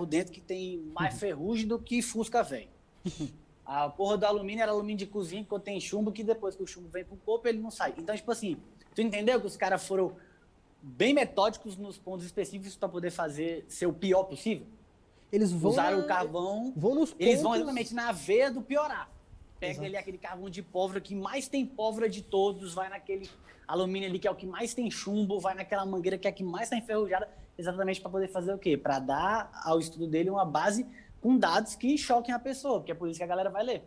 ferro dentro que tem mais ferrugem do que Fusca velho. A porra do alumínio era alumínio de cozinha que contém chumbo, que depois que o chumbo vem pro corpo, ele não sai. Então, tipo assim, tu entendeu que os caras foram bem metódicos nos pontos específicos para poder fazer ser o pior possível? Eles vão. Usaram na- o carvão. Vão nos Eles vão pontos- exatamente na veia do piorar. Pega Exato. ali aquele carvão de pólvora que mais tem pólvora de todos, vai naquele alumínio ali que é o que mais tem chumbo, vai naquela mangueira que é a que mais está enferrujada, exatamente para poder fazer o quê? Para dar ao estudo dele uma base com dados que choquem a pessoa, porque é por isso que a galera vai ler.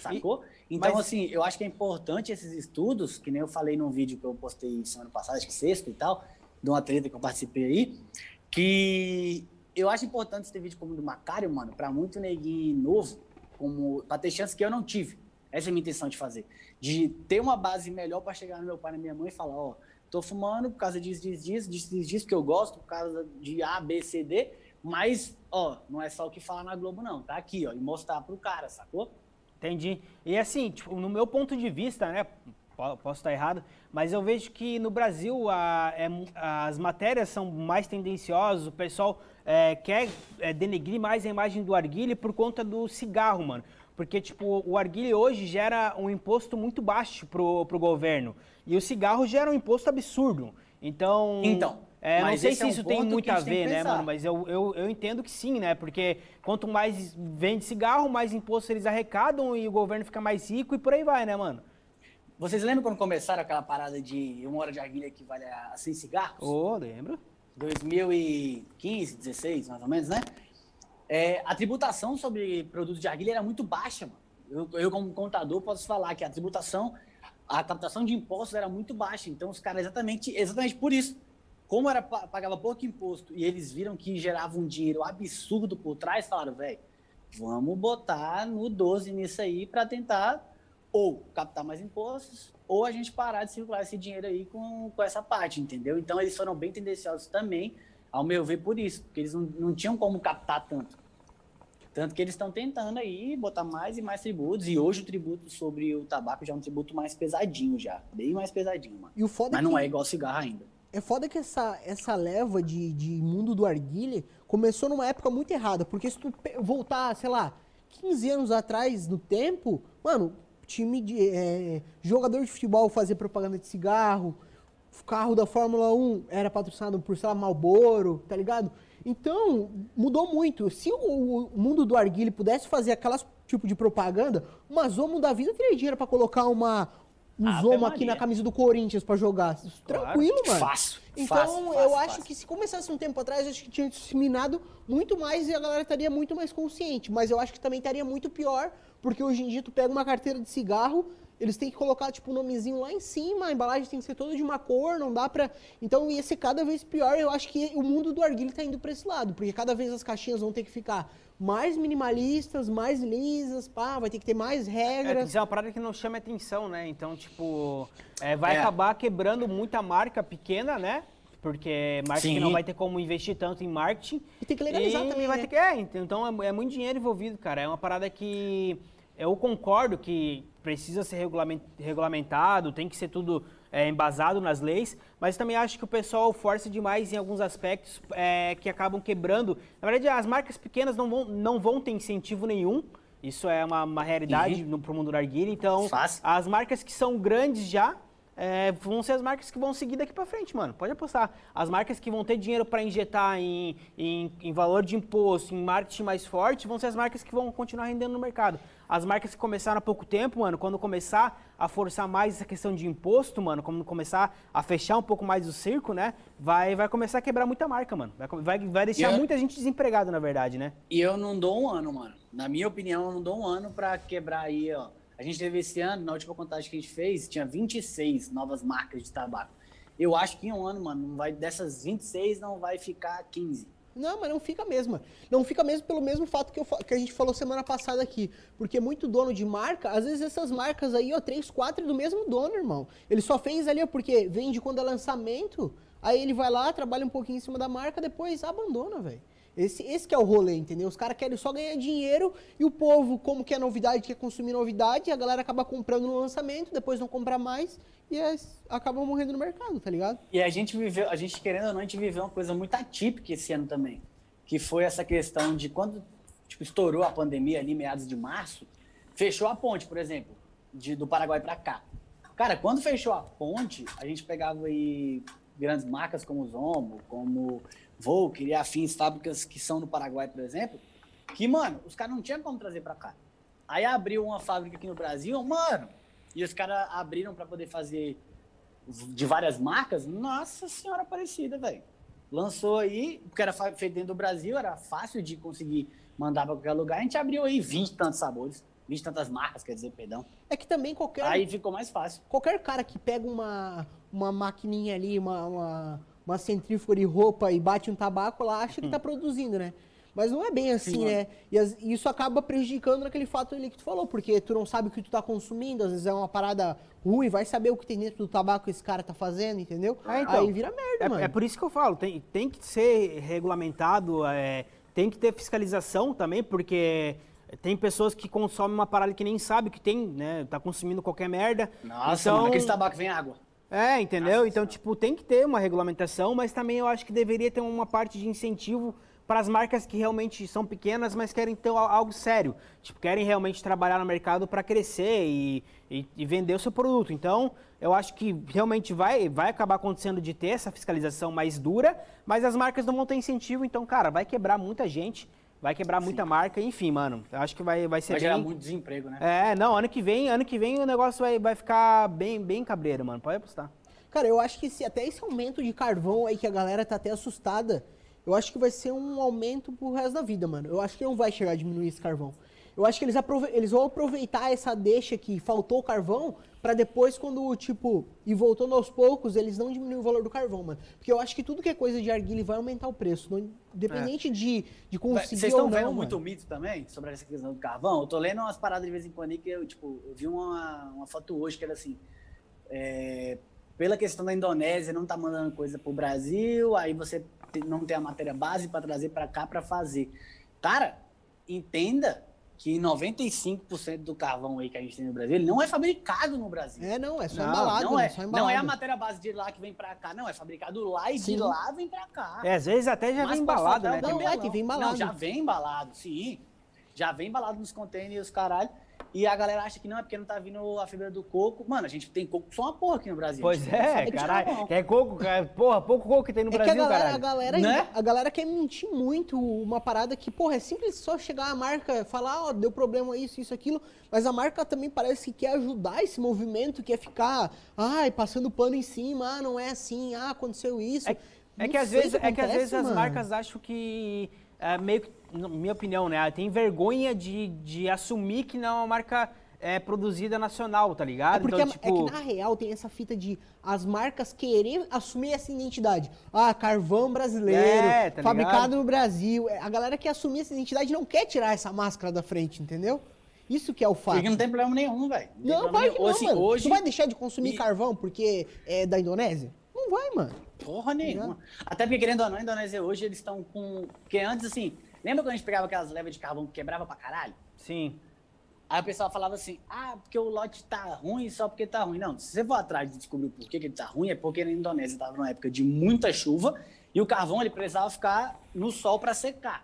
Sacou? então, mas- assim, eu acho que é importante esses estudos, que nem eu falei num vídeo que eu postei semana passada, acho que sexta e tal, de uma treta que eu participei aí, que eu acho importante esse vídeo como o do Macário, mano, pra muito neguinho novo, como pra ter chance que eu não tive. Essa é a minha intenção de fazer. De ter uma base melhor pra chegar no meu pai e na minha mãe e falar, ó, tô fumando por causa disso, disso, disso, disso, disso, disso, porque eu gosto, por causa de A, B, C, D, mas, ó, não é só o que falar na Globo, não. Tá aqui, ó, e mostrar pro cara, sacou? Entendi. E assim, tipo, no meu ponto de vista, né? po- Posso estar errado, mas eu vejo que no Brasil a- é as matérias são mais tendenciosas, o pessoal é, quer é, denegrir mais a imagem do arguile por conta do cigarro, mano. Porque, tipo, o arguile hoje gera um imposto muito baixo pro, pro governo. E o cigarro gera um imposto absurdo. Então. Então, É, não sei se é um isso tem muito a ver, né, mano? Mas eu, eu, eu entendo que sim, né? Porque quanto mais vende cigarro, mais imposto eles arrecadam e o governo fica mais rico e por aí vai, né, mano? Vocês lembram quando começaram aquela parada de uma hora de arguilha que vale a 100 cigarros? Ô, lembro. 2015, 16, mais ou menos, né? É, a tributação sobre produtos de arguilha era muito baixa, mano. Eu, eu, como contador, posso falar que a tributação, a captação de impostos era muito baixa. Então, os caras, exatamente, exatamente por isso, como era, pa- pagava pouco imposto e eles viram que gerava um dinheiro absurdo por trás, falaram, velho, vamos botar no 12 nisso aí para tentar ou captar mais impostos, ou a gente parar de circular esse dinheiro aí com, com essa parte, entendeu? Então eles foram bem tendenciosos também, ao meu ver, por isso, porque eles não, não tinham como captar tanto. Tanto que eles estão tentando aí botar mais e mais tributos, e hoje o tributo sobre o tabaco já é um tributo mais pesadinho já, bem mais pesadinho, mano. E o foda Mas que... não é igual cigarro ainda. É foda que essa, essa leva de, de mundo do arguile começou numa época muito errada. Porque se tu voltar, sei lá, 15 anos atrás no tempo, mano, time de. é, jogador de futebol fazia propaganda de cigarro, carro da Fórmula 1 era patrocinado por, sei lá, Marlboro, tá ligado? Então, mudou muito. Se o, o mundo do arguile pudesse fazer aquelas tipo de propaganda, uma Zomo da vida teria dinheiro pra colocar uma. Um Ave Zomo aqui na camisa do Corinthians pra jogar. Tranquilo, mano. Fácil, Então, fácil, eu fácil, acho fácil. que se começasse um tempo atrás, acho que tinha disseminado muito mais e a galera estaria muito mais consciente. Mas eu acho que também estaria muito pior, porque hoje em dia tu pega uma carteira de cigarro, eles têm que colocar, tipo, o nomezinho lá em cima, a embalagem tem que ser toda de uma cor, não dá pra... Então ia ser cada vez pior, eu acho que o mundo do arguilho tá indo pra esse lado, porque cada vez as caixinhas vão ter que ficar mais minimalistas, mais lisas, pá, vai ter que ter mais É, tem que regras. ser uma parada que não chame atenção, né? Então, tipo, é, vai É. acabar quebrando muita marca pequena, né? Porque marca que Sim. não vai ter como investir tanto em marketing. E tem que legalizar E também, vai né? ter que, é, então é, é muito dinheiro envolvido, cara. É uma parada que eu concordo que precisa ser regulamen- regulamentado, tem que ser tudo é, embasado nas leis, mas também acho que o pessoal força demais em alguns aspectos é, que acabam quebrando. Na verdade, as marcas pequenas não vão, não vão ter incentivo nenhum. Isso é uma, uma realidade Uhum. no, pro mundo do narguilha. Então, Fácil. as marcas que são grandes já é, vão ser as marcas que vão seguir daqui pra frente, mano. Pode apostar. As marcas que vão ter dinheiro pra injetar em, em, em valor de imposto, em marketing mais forte, vão ser as marcas que vão continuar rendendo no mercado. As marcas que começaram há pouco tempo, mano, quando começar a forçar mais essa questão de imposto, mano, quando começar a fechar um pouco mais o circo, né, vai, vai começar a quebrar muita marca, mano. Vai, vai, vai deixar eu- muita gente desempregada, na verdade, né? E eu não dou um ano, mano. Na minha opinião, eu não dou um ano pra quebrar aí, ó. A gente teve esse ano, na última contagem que a gente fez, tinha 26 novas marcas de tabaco. Eu acho que em um ano, mano, não vai, dessas 26 não vai ficar 15. Não, mas não fica mesmo. Não fica mesmo pelo mesmo fato que, eu que a gente falou semana passada aqui. Porque muito dono de marca, às vezes essas marcas aí, ó, três, quatro do mesmo dono, irmão. Ele só fez ali, ó, porque vende quando é lançamento, aí ele vai lá, trabalha um pouquinho em cima da marca, depois abandona, velho. Esse, esse que é o rolê, entendeu? Os caras querem só ganhar dinheiro e o povo, como que é novidade, quer consumir novidade, a galera acaba comprando no lançamento, depois não compra mais e é, acabam morrendo no mercado, tá ligado? E a gente viveu, a gente querendo ou não, a gente viveu uma coisa muito atípica esse ano também. que foi essa questão de quando tipo, estourou a pandemia ali, meados de março, fechou a ponte, por exemplo, de, do Paraguai para cá. Cara, quando fechou a ponte, a gente pegava aí grandes marcas como Zombo, como Volker e afins, fábricas que são no Paraguai, por exemplo, que, mano, os caras não tinham como trazer para cá. Aí abriu uma fábrica aqui no Brasil, mano, e os caras abriram para poder fazer de várias marcas. Nossa senhora parecida, velho. Lançou aí, porque era feito dentro do Brasil, era fácil de conseguir mandar para qualquer lugar. A gente abriu aí 20 tantos sabores. 20 tantas marcas, quer dizer, perdão. É que também qualquer. Aí ficou mais fácil. Qualquer cara que pega uma, uma maquininha ali, uma, uma, uma centrífuga de roupa e bate um tabaco lá, acha que tá produzindo, né? Mas não é bem assim, Sim, né? E as- isso acaba prejudicando naquele fato ali que tu falou, porque tu não sabe o que tu tá consumindo, às vezes é uma parada ruim, vai saber o que tem dentro do tabaco que esse cara tá fazendo, entendeu? É, então. Aí vira merda, mano. É, é por isso que eu falo, tem, tem que ser regulamentado, é, tem que ter fiscalização também, porque tem pessoas que consomem uma parada que nem sabe que tem, né? Tá consumindo qualquer merda. Nossa, então, mano, aquele tabaco vem água. É, entendeu? Então, tipo, tem que ter uma regulamentação, mas também eu acho que deveria ter uma parte de incentivo para as marcas que realmente são pequenas, mas querem ter al- algo sério. Tipo, querem realmente trabalhar no mercado para crescer e, e- e vender o seu produto. Então, eu acho que realmente vai, vai acabar acontecendo de ter essa fiscalização mais dura, mas as marcas não vão ter incentivo, então, cara, vai quebrar muita gente, vai quebrar muita marca, enfim, mano. Eu acho que vai, vai ser Vai gerar bem... muito desemprego, né? É, não, ano que vem, ano que vem o negócio vai, vai ficar bem, bem cabreiro, mano. Pode apostar. Cara, eu acho que se até esse aumento de carvão aí que a galera tá até assustada, eu acho que vai ser um aumento pro resto da vida, mano. Eu acho que não vai chegar a diminuir esse carvão. Eu acho que eles, aprove- eles vão aproveitar essa deixa que faltou carvão pra depois, quando, tipo, e voltando aos poucos, eles não diminuem o valor do carvão, mano. Porque eu acho que tudo que é coisa de arguilha vai aumentar o preço. Não, independente de, de conseguir Vocês estão vendo mano. muito mito também sobre essa questão do carvão? Eu tô lendo umas paradas de vez em quando aí que eu, tipo, eu vi uma, uma foto hoje que era assim, é, pela questão da Indonésia não tá mandando coisa pro Brasil, aí você não tem a matéria base para trazer para cá para fazer. Cara, entenda que 95% do carvão aí que a gente tem no Brasil, ele não é fabricado no Brasil. É, não, é só Não, embalado, não, é, só não embalado. é a matéria base de lá que vem para cá, não, é fabricado lá e Sim. de lá vem para cá. É, às vezes até já Mas vem embalado, né? Não, é, que vem embalado. Não, já vem embalado, sim. Já vem embalado nos containers os caralho. E a galera acha que não, é porque não tá vindo a fibra do coco. Mano, a gente tem coco só uma porra aqui no Brasil. Pois A não é, caralho. Quer coco, cara? Porra, pouco coco que tem no É que a Brasil, galera, a galera, Né? a galera quer mentir muito uma parada que, porra, é simples só chegar a marca, falar, ó, deu problema isso, isso, aquilo, mas a marca também parece que quer ajudar esse movimento, quer ficar, ai, passando pano em cima, ah, não é assim, ah, aconteceu isso. É, é que às vezes, é que às acontece, vezes as mano. marcas acham que é, meio que, minha opinião, né, tem vergonha de, de assumir que não é uma marca é, produzida nacional, tá ligado? É porque então, é tipo, que na real tem essa fita de as marcas querer assumir essa identidade. Ah, carvão brasileiro, É, tá fabricado ligado? no Brasil. É, A galera que assumir essa identidade não quer tirar essa máscara da frente, entendeu? Isso que é o fato. Porque não tem problema nenhum, velho. Não, problema claro que não, Assim, mano. Hoje, Tu vai deixar de consumir E- carvão porque é da Indonésia? Não vai, mano. Porra nenhuma. Até porque, querendo ou não, a Indonésia hoje eles estão com. Porque antes, assim, lembra quando a gente pegava aquelas levas de carvão que quebrava pra caralho? sim. Aí o pessoal falava assim, ah, porque o lote tá ruim só porque tá ruim. Não, se você for atrás de descobrir o porquê que ele tá ruim, é porque na Indonésia tava numa época de muita chuva e o carvão ele precisava ficar no sol para secar.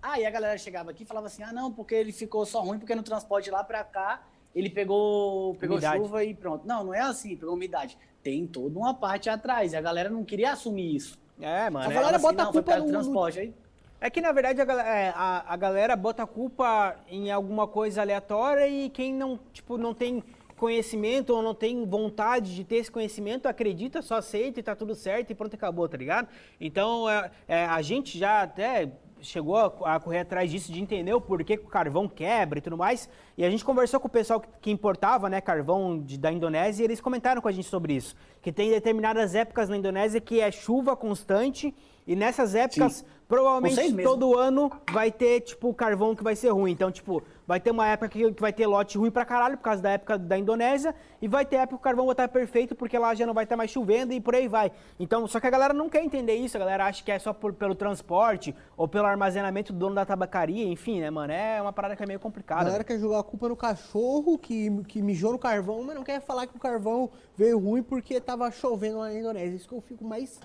Aí a galera chegava aqui e falava assim, ah, não, porque ele ficou só ruim porque no transporte lá para cá ele pegou, pegou Umidade. chuva e pronto. Não, não é assim, pegou umidade. Tem toda uma parte atrás e a galera não queria assumir isso. É, mano. A é- galera Falava bota a não, foi culpa no- transporte. Aí, É que, na verdade, a galera, é, a, a galera bota a culpa em alguma coisa aleatória e quem não, tipo, não tem conhecimento ou não tem vontade de ter esse conhecimento, acredita, só aceita e tá tudo certo e pronto, acabou, tá ligado? Então, é, é, a gente já até chegou a, a correr atrás disso, de entender o porquê que o carvão quebra e tudo mais, e a gente conversou com o pessoal que, importava, né, carvão de- da Indonésia, e eles comentaram com a gente sobre isso, que tem determinadas épocas na Indonésia que é chuva constante, e nessas épocas, Sim. provavelmente todo ano vai ter, tipo, carvão que vai ser ruim. Então, tipo, vai ter uma época que, que vai ter lote ruim pra caralho, por causa da época da Indonésia, e vai ter época que o carvão vai estar perfeito, porque lá já não vai estar mais chovendo e por aí vai. Então, só que a galera não quer entender isso, a galera acha que é só por- pelo transporte ou pelo armazenamento do dono da tabacaria, enfim, né, mano? É uma parada que é meio A complicada. galera quer jogar a culpa no cachorro que, que mijou no carvão, mas não quer falar que o carvão veio ruim porque tava chovendo lá na Indonésia. Isso que eu fico mais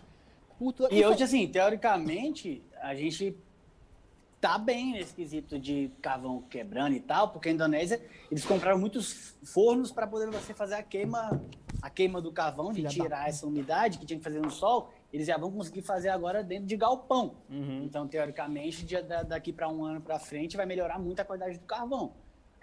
puto. E hoje, assim, teoricamente, a gente tá bem nesse quesito de carvão quebrando e tal, porque a Indonésia, eles compraram muitos fornos para poder você fazer a queima, a queima do carvão, de Filha da tirar essa umidade que tinha que fazer no sol, eles já vão conseguir fazer agora dentro de galpão. Então, teoricamente, de- da- daqui para um ano para frente, vai melhorar muito a qualidade do carvão.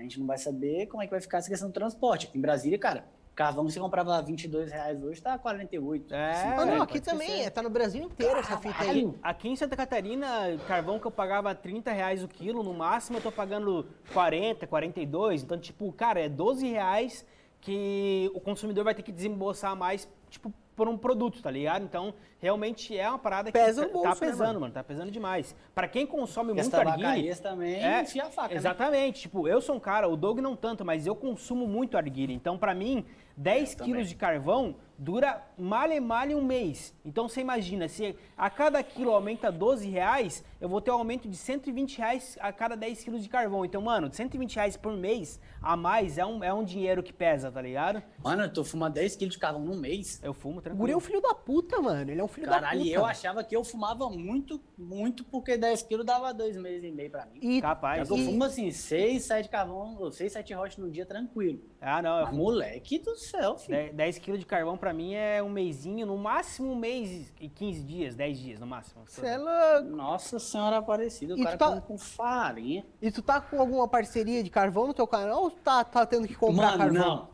A gente não vai saber como é que vai ficar essa questão do transporte. Aqui em Brasília, cara, carvão que você comprava 22 reais hoje tá 48. É, Cinco Ah, não, aqui também, ser. tá no Brasil inteiro essa fita aí. Caralho. Aqui em Santa Catarina, carvão que eu pagava 30 reais o quilo, no máximo eu tô pagando 40, 42. Então, tipo, cara, é 12 reais que o consumidor vai ter que desembolsar mais, tipo, por um produto, tá ligado? Então, realmente é uma parada que Pesa no tá- bolso, tá né, pesando, mano? mano? Tá pesando demais. Pra quem consome muito arguile... tabacarias também É, enfia a faca, né? Exatamente. Tipo, eu sou um cara, o Doug não tanto, mas eu consumo muito arguile. Então, pra mim, 10 Eu também. quilos de carvão dura malha e malha um mês. Então, você imagina, se a cada quilo aumenta 12 reais, eu vou ter um aumento de 120 reais a cada 10 quilos de carvão. Então, mano, 120 reais por mês a mais é um, é um dinheiro que pesa, tá ligado? Mano, eu tô fumando 10 quilos de carvão num mês. Eu fumo O tranquilo. guri é um filho da puta, mano. Ele é um filho Caralho, da e puta. eu achava que eu fumava muito, muito, porque 10 quilos dava dois meses e meio pra mim. E, Capaz. eu e- fumo assim, 6, 7 carvão, ou 6, 7 rochas no dia tranquilo. Ah, não, eu Mas, fumo. moleque do céu, filho. 10 10 quilos de carvão pra mim é um mêsinho, no máximo um mês e 15 dias, 10 dias no máximo. Cê é louco. Nossa senhora aparecida, o E cara tu tá- com farinha. E tu tá com alguma parceria de carvão no teu canal ou tu tá, tá tendo que comprar Mano, carvão? não.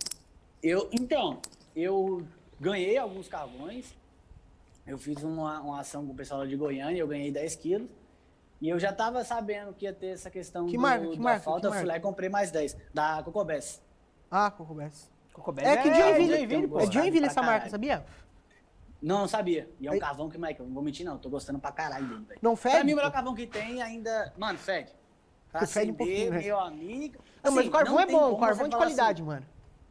Eu, então, eu ganhei alguns carvões. Eu fiz uma, uma ação com o pessoal lá de Goiânia, eu ganhei 10 quilos. E eu já tava sabendo que ia ter essa questão Que do, marca, que da marca, falta, que eu fui lá e comprei mais 10, da Cocobés. Ah, Cocobés. É que é, Joinville, Joinville, pô. é Joinville pra essa marca, sabia? Não, não sabia. E é um Aí- carvão que, eu não vou mentir não, tô gostando pra caralho dele, velho. Não Pra fede? mim, o melhor carvão que tem ainda... Mano, fede. Pra Fede um acender, pouquinho, né? meu amigo... Não, mas Assim, o carvão é bom, o carvão você de falar qualidade, assim, mano.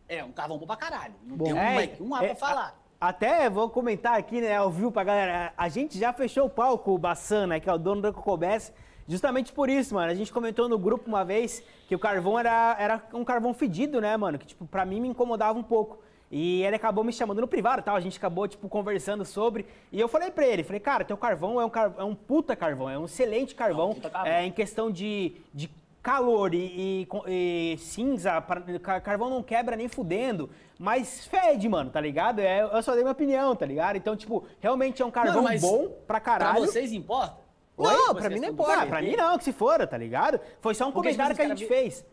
É, um carvão bom pra caralho. Não Bom. tem um, É, moleque, um A é, pra falar. Até vou comentar aqui, né, ao vivo pra galera. A gente já fechou o palco, o Bassan, né, que é o dono da Cocobés, justamente por isso, mano. A gente comentou no grupo uma vez que o carvão era, era um carvão fedido, né, mano? Que, tipo, pra mim me incomodava um pouco. E ele acabou me chamando no privado tal, a gente acabou, tipo, conversando sobre. E eu falei pra ele, falei, cara, teu carvão é um, car- é um puta carvão, é um excelente carvão. puta carvão. É, em questão de, de calor e, e e cinza, pra- ca- carvão não quebra nem fudendo, mas fede, mano, tá ligado? É, eu só dei minha opinião, tá ligado? Então, tipo, realmente é um carvão mas bom pra caralho. Pra vocês importa? Não, Oi? pra mim não importa. Ah, pra mim não, que se for, tá ligado? Foi só um Porque, tipo, comentário que a gente cara fez.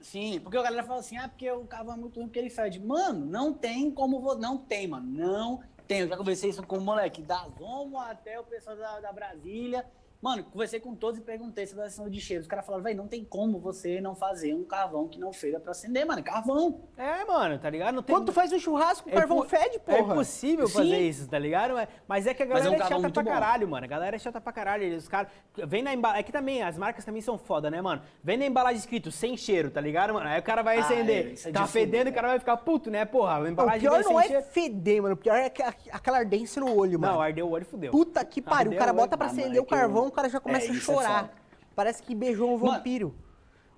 Sim, porque a galera fala assim, ah, porque o carvão é muito ruim porque ele fede. Mano, não tem como... vo- Não tem, mano. Não tem. Eu já conversei isso com o moleque da Zomo até o pessoal da, da Brasília. Mano, conversei com todos e perguntei sobre a questão de cheiro. Os caras falaram, velho, não tem como você não fazer um carvão que não feira pra acender, mano. Carvão. É, mano, tá ligado? Não tem... Quando tu faz um churrasco, o É carvão fede, É porra. impossível Sim. fazer isso, tá ligado? Mas- é que a Mas é um galera é, chata pra bom. caralho, mano. A galera é chata pra caralho. Os caras. Vem na embalagem. Aqui também, as marcas também são foda, né, mano? Vem na embalagem escrito sem cheiro, tá ligado, mano? Aí o cara vai Ah, acender. é, isso é tá fedendo, o cara. cara vai ficar puto, né, porra? A Não, o embalagem pior não sem é cheiro. feder, mano. O pior é que- aquela ardência no olho, mano. Não, ardeu o olho e fudeu. Puta que pariu. O Ardeu cara o olho. bota pra Ah, acender é o carvão, cara já começa É, a é chorar. foda. Parece que beijou um Mano, vampiro.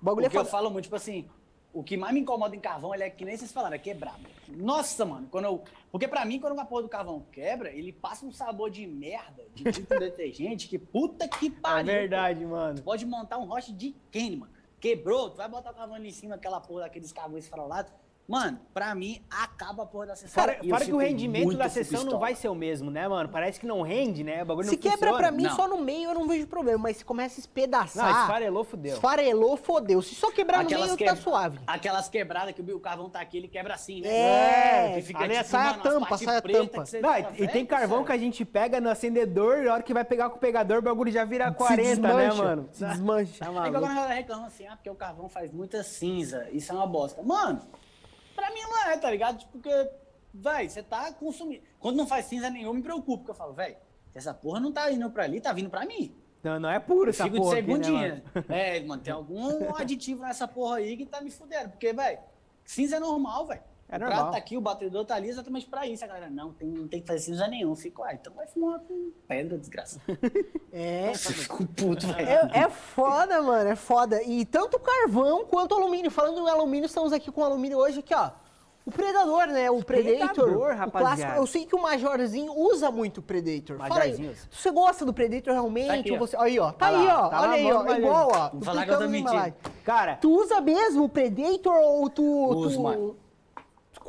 O bagulho é Porque eu foda. falo muito, tipo assim, o que mais me incomoda em carvão, ele é que nem vocês falaram, é quebrado. Nossa, mano, quando eu. Porque pra mim, quando uma porra do carvão quebra, ele passa um sabor de merda, de tipo detergente, que puta que É pariu. verdade, mano. Tu pode montar um roche de quem, mano? Quebrou, tu vai botar o carvão ali em cima, aquela porra daqueles carvões esfarolados. Mano, pra mim, acaba a porra da sessão. Fora, eu fora que o rendimento da sessão não pistola. vai ser o mesmo, né, mano? Parece que não rende, né? O bagulho Se não quebra funciona. pra mim Não. só no meio, eu não vejo problema. Mas se começa a espedaçar. Não, esfarelou, fudeu. Esfarelou, fodeu. Se só quebrar no Aquelas meio, que- tá suave. Aquelas quebradas que o carvão tá aqui, ele quebra assim, né? É, que fica ali tipo, sai a mano, tampa, sai a tampa. Não, e, e tem carvão sério. que a gente pega no acendedor, na hora que vai pegar com o pegador, o bagulho já vira 40, se né, mano? Se desmancha. Tá É igual maluco. quando a galera reclama assim, ah, porque o carvão faz muita cinza, isso é uma bosta. Mano, pra mim não é, tá ligado? Tipo, porque, véi, você tá consumindo. Quando não faz cinza nenhum, me preocupo, porque eu falo, véi, essa porra não tá indo pra ali, tá vindo pra mim. Não, não é puro Eu essa fico de porra aqui, né, segundinha. é, mano, tem algum aditivo nessa porra aí que tá me fudendo. Porque, véi, cinza é normal, véi. É o prato tá aqui, o batedor tá ali exatamente pra isso. A galera, não, tem, não tem que fazer cinza nenhum. Fico, ah, então vai fumar com pedra, desgraça. É. Fico puto, velho. É, é foda, mano, é foda. E tanto carvão quanto alumínio. Falando em alumínio, estamos aqui com alumínio hoje aqui, ó. O Predador, né? O Predator. Predador, o rapaziada. clássico. Eu sei que o Majorzinho usa muito o Predator. Fala aí, Majorzinho você gosta do Predator realmente? Tá aqui, ou ó. você... Aí, ó. Tá, Tá aí, lá, ó. tá Olha lá, aí, ó. vamos Igual, ó. Vou falar que eu tô mentindo. Cara, Tu usa mesmo o Predator ou tu, Uso, tu mano.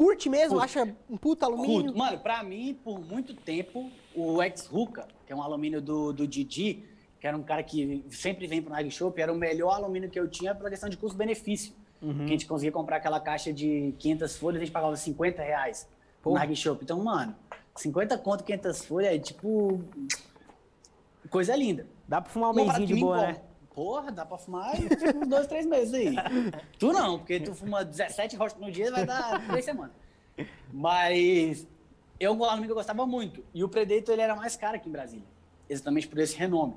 Curte mesmo? Curto. Acha um puta alumínio? Curto. Mano, pra mim, por muito tempo, o ex-Ruka, que é um alumínio do, do Didi, que era um cara que sempre vem pro Nag Shop, era o melhor alumínio que eu tinha pela questão de custo-benefício. Uhum. Que a gente conseguia comprar aquela caixa de 500 folhas, a gente pagava 50 reais no Porra. Nag Shop. Então, mano, 50 conto, 500 folhas é tipo. coisa linda. dá pra fumar um pra mêsinho de boa, né? Porra, dá pra fumar tipo, uns dois, três meses aí. tu não, porque tu fuma 17 rochas no dia, vai dar três semanas. Mas eu alumínio que eu gostava muito. E o Predator ele era mais caro aqui em Brasília. Exatamente por esse renome.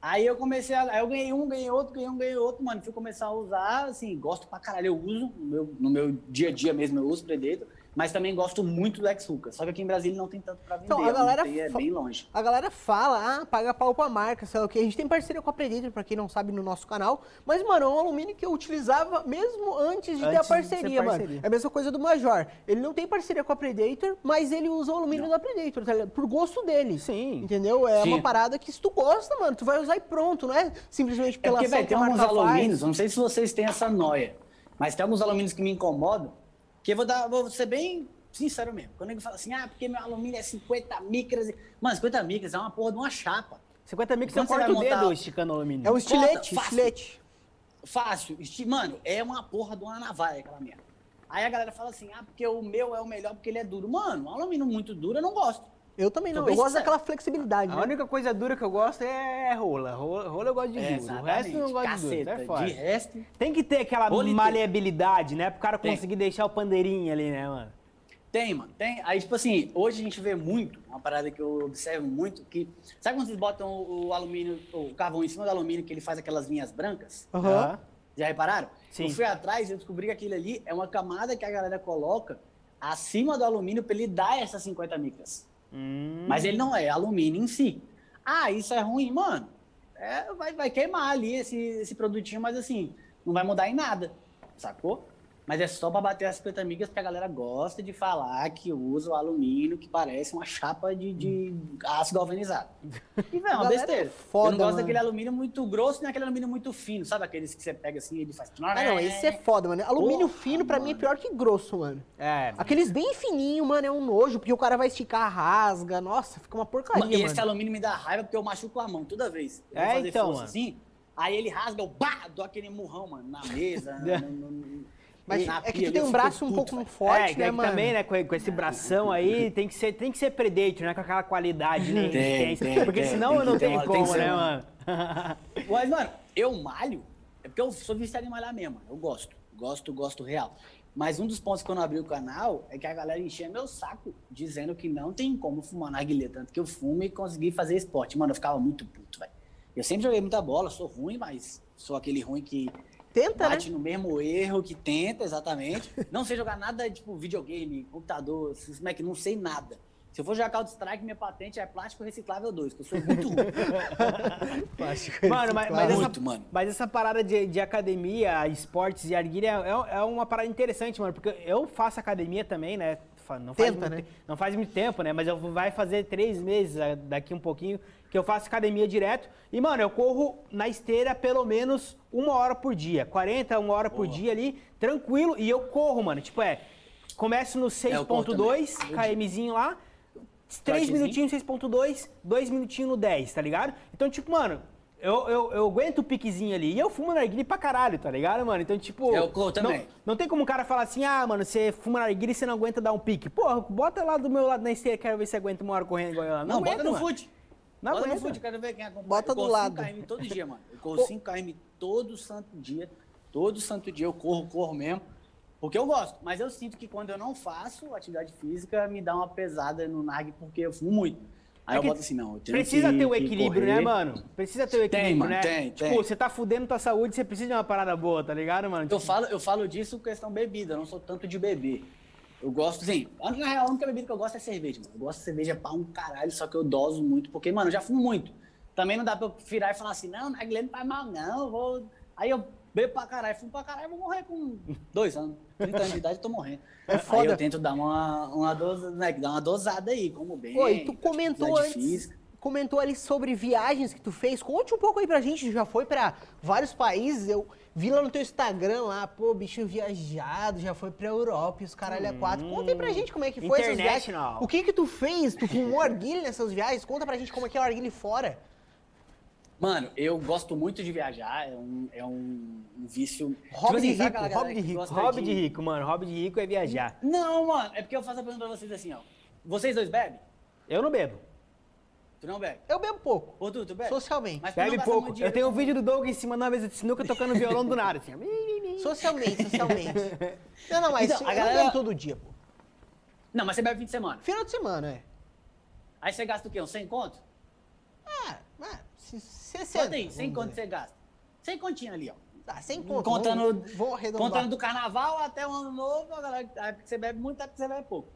Aí eu comecei a. Aí eu ganhei um, ganhei outro, ganhei um, ganhei outro, mano. Fui começar a usar, assim, gosto pra caralho. Eu uso, no meu, no meu dia a dia mesmo, eu uso Predator. Mas também gosto muito do ex-Ruka. Só que aqui em Brasília não tem tanto pra vender. Então, a galera não tem, é bem longe. A galera fala, ah, paga pau pra marca, sei lá o que. A gente tem parceria com a Predator, pra quem não sabe, no nosso canal. Mas, mano, é um alumínio que eu utilizava mesmo antes de ter a Antes de ser parceria, mano. parceria. É a mesma coisa do Major. Ele não tem parceria com a Predator, mas ele usa o alumínio da Predator, tá ligado? Por gosto dele. Sim. Entendeu? É Sim. uma parada que se tu gosta, mano, tu vai usar e pronto, não é simplesmente É pela porque, ação velho, que tem alguns alumínios, não sei se vocês têm essa noia, mas tem alguns alumínios que me incomodam, que eu vou, dar, vou ser bem sincero mesmo. Quando ele fala assim, ah, porque meu alumínio é 50 micras. Mano, 50 micras é uma porra de uma chapa. 50 mil que você Quando você corta o vai dedo montar- esticando alumínio. É um estilete, fácil. estilete. Fácil. esti- Mano, é uma porra de uma navalha aquela merda. Aí a galera fala assim, ah, porque o meu é o melhor porque ele é duro. Mano, um alumínio muito duro eu não gosto. Eu também não. Eu gosto sincero. daquela flexibilidade, A né? única coisa dura que eu gosto é rola. Rola, rola eu gosto de duro. O resto eu não gosto de duro. Caceta, É foda. de resto... Tem que ter aquela Polite- maleabilidade, né? Pro cara Tem. conseguir deixar o pandeirinho ali, né, mano? Tem, mano, tem. Aí, tipo assim, hoje a gente vê muito, uma parada que eu observo muito, que. Sabe quando vocês botam o, alumínio, o carvão em cima do alumínio, que ele faz aquelas linhas brancas? Aham. Já repararam? Sim. Eu fui atrás e eu descobri que aquilo ali é uma camada que a galera coloca acima do alumínio pra ele dar essas 50 micras. Hum. Mas ele não é alumínio em si. Ah, isso é ruim, mano. É, vai, vai queimar ali esse, esse produtinho, mas assim, não vai mudar em nada. Sacou? Mas é só pra bater as 50 migas porque a galera gosta de falar que usa o alumínio que parece uma chapa de, de aço galvanizado. E, velho, é uma besteira. é foda, eu não gosto mano. daquele alumínio muito grosso nem aquele alumínio muito fino, sabe? Aqueles que você pega assim e ele faz. Ah, não, esse é foda, mano. Alumínio Porra, fino pra mim é mano. pior que grosso, mano. É. Aqueles bem fininhos, mano, é um nojo, porque o cara vai esticar, rasga. Nossa, fica uma porcaria, E esse mano. alumínio me dá raiva porque eu machuco a mão toda vez. Eu É, então, mano. assim, aí ele rasga, eu bah, dou aquele murrão, mano, na mesa. no- no- no- Mas na é que tu tem um braço um pouco forte, é, né, que mano? também, né, com, com esse bração aí, tem que ser, tem que ser Predator, né, com aquela qualidade, né, Tem, tem, porque tem, senão tem eu não tenho como, ser né, uma- mano? Mas, mano, eu malho, é porque eu sou viciado em malhar mesmo. Eu gosto, gosto, gosto real. Mas um dos pontos que eu não abri o canal é que a galera enchia meu saco, dizendo que não tem como fumar narguilé, tanto que eu fumo e consegui fazer esporte. Mano, eu ficava muito puto, velho. Eu sempre joguei muita bola, sou ruim, mas sou aquele ruim que Tenta, né? bate no mesmo erro que tenta, exatamente. Não sei jogar nada, tipo, videogame, computador, Mac, não sei nada. Se eu for jogar Counter-Strike, minha patente é plástico reciclável 2, que eu sou muito ruim. Mano, mas, mas essa, Muito, mano. mas essa parada de, de academia, esportes e arguilha é, é uma parada interessante, mano, porque eu faço academia também, né? Não faz, Tenta, muito, né? não faz muito tempo, né? Mas eu vai fazer três meses ah, daqui um pouquinho que eu faço academia direto. E, mano, eu corro na esteira pelo menos uma hora por dia. 40, uma hora por dia ali, tranquilo. E eu corro, mano. Tipo, é. Começo no É, eu corro 6.2, também. KMzinho lá. 3 Trotezinho. minutinhos 6.2, 2 minutinhos no 10, tá ligado? Então, tipo, mano, eu, eu, eu aguento o piquezinho ali. E eu fumo narguilha pra caralho, tá ligado, mano? Então, tipo. Eu corro também. Não, não tem como o cara falar assim, ah, mano, você fuma narguilha e você não aguenta dar um pique. Porra, bota lá do meu lado na esteira, quero ver se aguenta uma hora correndo igual eu lá. Não, aguento, bota no mano. fute. Não bota no aguenta. quero ver quem acompanha. Bota eu do corro lado. 5km todo dia, mano. Eu corro 5km todo santo dia. Todo santo dia eu corro, corro mesmo. Porque eu gosto. Mas eu sinto que quando eu não faço atividade física, me dá uma pesada no nag porque eu fumo muito. Aí É eu boto assim, não. Eu tenho Precisa que- ter o equilíbrio, correr. né, mano? Precisa ter o Tem, equilíbrio, mano, né? tem, tipo, tem. você tá fudendo tua saúde, você precisa de uma parada boa, tá ligado, mano? Eu falo, eu falo disso com questão bebida, eu não sou tanto de beber. Eu gosto, assim, a única, na real, a única bebida que eu gosto é cerveja, mano. Eu gosto de cerveja pra um caralho, só que eu doso muito, porque, mano, eu já fumo muito. Também não dá pra eu virar e falar assim, não, Naguilé não faz mal, não, eu vou... Aí eu bebo pra caralho, fumo pra caralho, vou morrer com dois anos. 30 anos de idade, eu tô morrendo. É Aí foda. eu tento dar uma, uma, dose, né, dar uma dosada aí, como bem. Oi, tu pratico comentou antes, física. Comentou ali sobre viagens que tu fez. Conte um pouco aí pra gente, tu já foi pra vários países. Eu vi lá no teu Instagram lá, pô, bicho viajado, já foi pra Europa e os caralho a quatro. Conta aí pra gente como é que foi essas viagens. O que que tu fez? Tu fumou arguilha nessas viagens? Conta pra gente como é que é o arguilha fora. Mano, eu gosto muito de viajar, é um, é um, vício. Hobby de sabe rico, hobby de rico, Hobby de rico, mano. Hobby de rico é viajar. Não, mano, é porque eu faço a pergunta pra vocês assim, ó. Vocês dois bebem? Eu não bebo. Tu não bebe? Eu bebo pouco, Ou tu, tu bebe? socialmente. Mas tu não Bebe gasta pouco. muito Eu tenho um com- vídeo do Doug em cima de uma mesa de sinuca tocando violão do nada, assim. Socialmente, socialmente. não, não, mas Então, a eu galera- não bebo todo dia, pô. Não, mas você bebe fim de semana. Final de semana, é. Aí você gasta o quê? Uns 100 conto? Ah, ah, se- 60. Conta aí, 100 vamos conto dizer. você gasta. 100 continho ali, ó. Tá, 100 conto. Contando, vamos, vou arredondar. contando do carnaval até o ano novo, a galera, a época que você bebe muito, a época que você bebe pouco.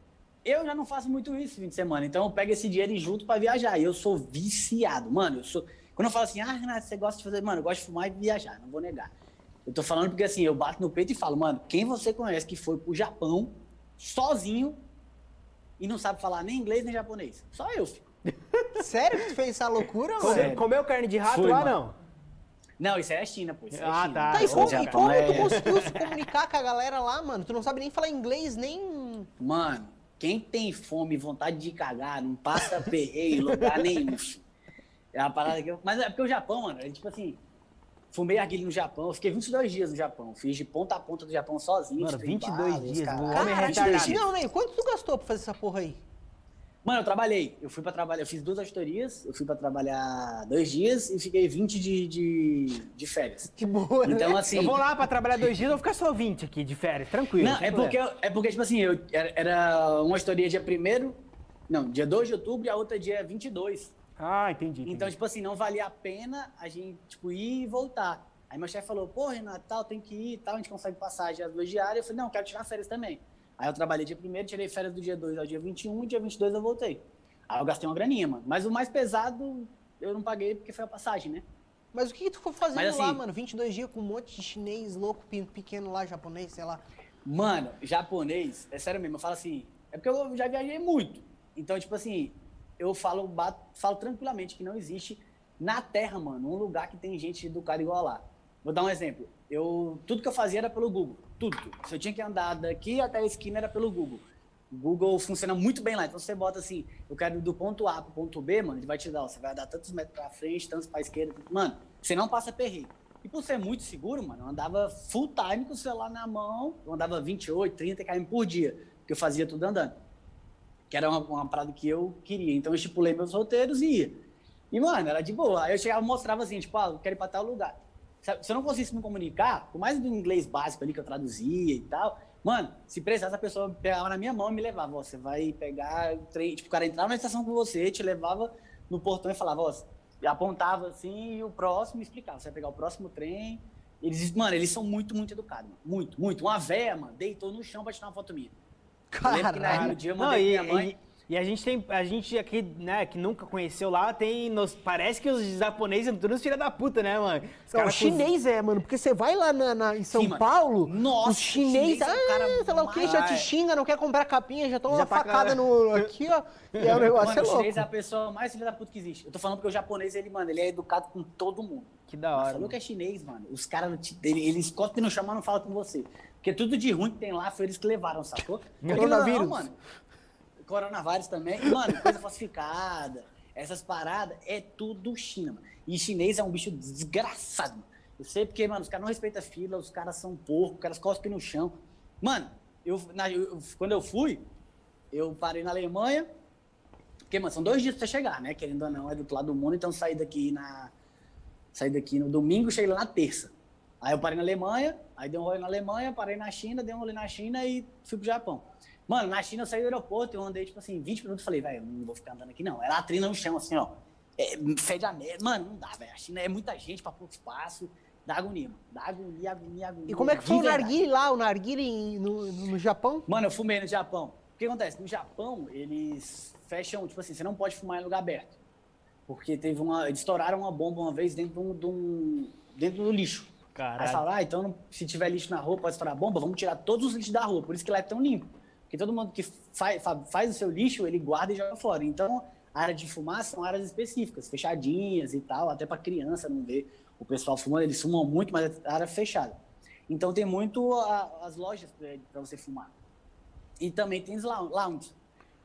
Eu já não faço muito isso fim de semana, então eu pego esse dinheiro e junto pra viajar. E eu sou viciado, mano. Eu sou. Quando eu falo assim, ah, Renato, você gosta de fazer. Mano, eu gosto de fumar e viajar, não vou negar. Eu tô falando porque assim, eu bato no peito e falo, mano, quem você conhece que foi pro Japão sozinho e não sabe falar nem inglês nem japonês? Só eu, filho. Sério que tu fez essa loucura, mano? Sério. Comeu, comeu carne de rato Fui, lá, mano. não? Não, isso aí é China, pô. Isso é Ah, China. tá. Tá, e como, e como é- tu conseguiu se comunicar com a galera lá, mano? Tu não sabe nem falar inglês, nem... Mano, quem tem fome e vontade de cagar, não passa perreio em lugar nenhum. É uma parada que eu... Mas é porque o Japão, mano, é tipo assim... Fumei arguilha no Japão, eu fiquei 22 dias no Japão. Fiz de ponta a ponta do Japão sozinho. Mano, estudei 22 bala, os dias, o homem é Cara, retardado. não, nem. Quanto tu gastou pra fazer essa porra aí? Mano, eu trabalhei. Eu fui pra trabalhar, eu fiz duas auditorias, eu fui pra trabalhar dois dias e fiquei 20 de, de, de férias. Que boa, Então, né? assim... Eu vou lá pra trabalhar dois dias, eu vou ficar só 20 aqui de férias, tranquilo. Não, é porque, é porque, tipo assim, eu, era, uma auditoria dia 1 não, dia 2 de outubro e a outra dia 22. Ah, entendi. entendi. Então, tipo assim, não valia a pena a gente, tipo, ir e voltar. Aí meu chefe falou, pô, Renato, tal, tem que ir e tal, a gente consegue passagem as duas diárias. Eu falei, não, quero tirar férias também. Aí eu trabalhei dia 1 tirei férias do dia 2 ao dia 21, e dia 22 eu voltei. Aí eu gastei uma graninha, mano. Mas o mais pesado eu não paguei porque foi a passagem, né? Mas o que, que tu foi fazendo Mas, lá, assim- mano? 22 dias com um monte de chinês louco, pe- pequeno lá, japonês, sei lá. Mano, japonês, é sério mesmo, eu falo assim, é porque eu já viajei muito. Então, tipo assim, eu falo, bato- falo tranquilamente que não existe na Terra, mano, um lugar que tem gente educada igual lá. Vou dar um exemplo. Eu, tudo que eu fazia era pelo Google. Tudo. Se eu tinha que andar daqui até a esquina era pelo Google. O Google funciona muito bem lá. Então você bota assim, eu quero ir do ponto A pro ponto B, mano, ele vai te dar, ó, você vai dar tantos metros pra frente, tantos pra esquerda. Mano, você não passa perreio. E por ser muito seguro, mano, eu andava full time com o celular na mão, eu andava 28, 30 km por dia, porque eu fazia tudo andando. Que era uma, uma parada que eu queria. Então eu estipulei meus roteiros e ia. E, mano, era de boa. Aí eu chegava e mostrava assim, tipo, ah, eu quero ir pra tal lugar. Sabe, Se eu não conseguisse me comunicar, por mais do inglês básico ali que eu traduzia e tal, mano, se precisasse, a pessoa pegava na minha mão e me levava. Ó, você vai pegar o trem. Tipo, o cara entrava na estação com você, te levava no portão e falava, ó, e apontava assim e o próximo explicava. Você vai pegar o próximo trem. Eles, mano, eles são muito, muito educados, mano. Muito, muito. Uma véia, mano, deitou no chão pra tirar uma foto minha. Eu lembro que na Caralho. no dia eu Não, mandei e, pra minha mãe. E- e a gente tem, a gente aqui, né, que nunca conheceu lá, tem, nos, parece que os japoneses são todos filha da puta, né, mano? Os Não, o chinês é, mano, porque você vai lá na, na- em São Sim. Paulo, Nossa, os chinês, chinês é o ah, sei lá o que, já te xinga, não quer comprar capinha, já toma Já uma tá facada cara- no, aqui, ó, e é o negócio Mano, é o louco. chinês é a pessoa mais filha da puta que existe. Eu tô falando porque o japonês, ele, mano, ele é educado com todo mundo. Que da Mas hora. falou mano. que é chinês, mano. Os caras, não eles cospem no chão, mas não falam com você. Porque tudo de ruim que tem lá foi eles que levaram, sacou? Porque Coronavírus. Não, mano. Coronavírus também. Mano, coisa falsificada, essas paradas, é tudo China, mano. E chinês é um bicho desgraçado, mano. Eu sei porque, mano, os caras não respeitam fila, os caras são porcos, os caras cospem no chão. Mano, eu, na- eu- quando eu fui, eu parei na Alemanha, porque, mano, são dois dias pra você chegar, né? Querendo ou não, é do outro lado do mundo, então saí daqui na. Saí daqui no domingo, cheguei lá na terça. Aí eu parei na Alemanha, aí dei um rolê na Alemanha, parei na China, dei um rolê na China e fui pro Japão. Mano, na China eu saí do aeroporto, eu andei, tipo assim, 20 minutos, falei, velho, não vou ficar andando aqui não. Era a trina no chão, assim, ó. É, fede a merda. Mano, não dá, velho. A China é muita gente pra pouco espaço. Dá agonia, mano. Dá agonia, agonia, agonia. E como é que foi o narguile lá, o narguile no, no Japão? Mano, eu fumei no Japão. O que acontece? No Japão, eles fecham, tipo assim, você não pode fumar em lugar aberto. Porque teve uma. Eles estouraram uma bomba uma vez dentro de um. de dentro do lixo. Caralho. Aí falaram, ah, então se tiver lixo na rua, pode estourar bomba, vamos tirar todos os lixos da rua. Por isso que lá é tão limpo. Porque todo mundo que faz, fa- faz o seu lixo, ele guarda e joga fora. Então, a área de fumar são áreas específicas, fechadinhas e tal, até para criança não ver o pessoal fumando. Eles fumam muito, mas é área fechada. Então, tem muito a- as lojas para você fumar. E também tem lounge.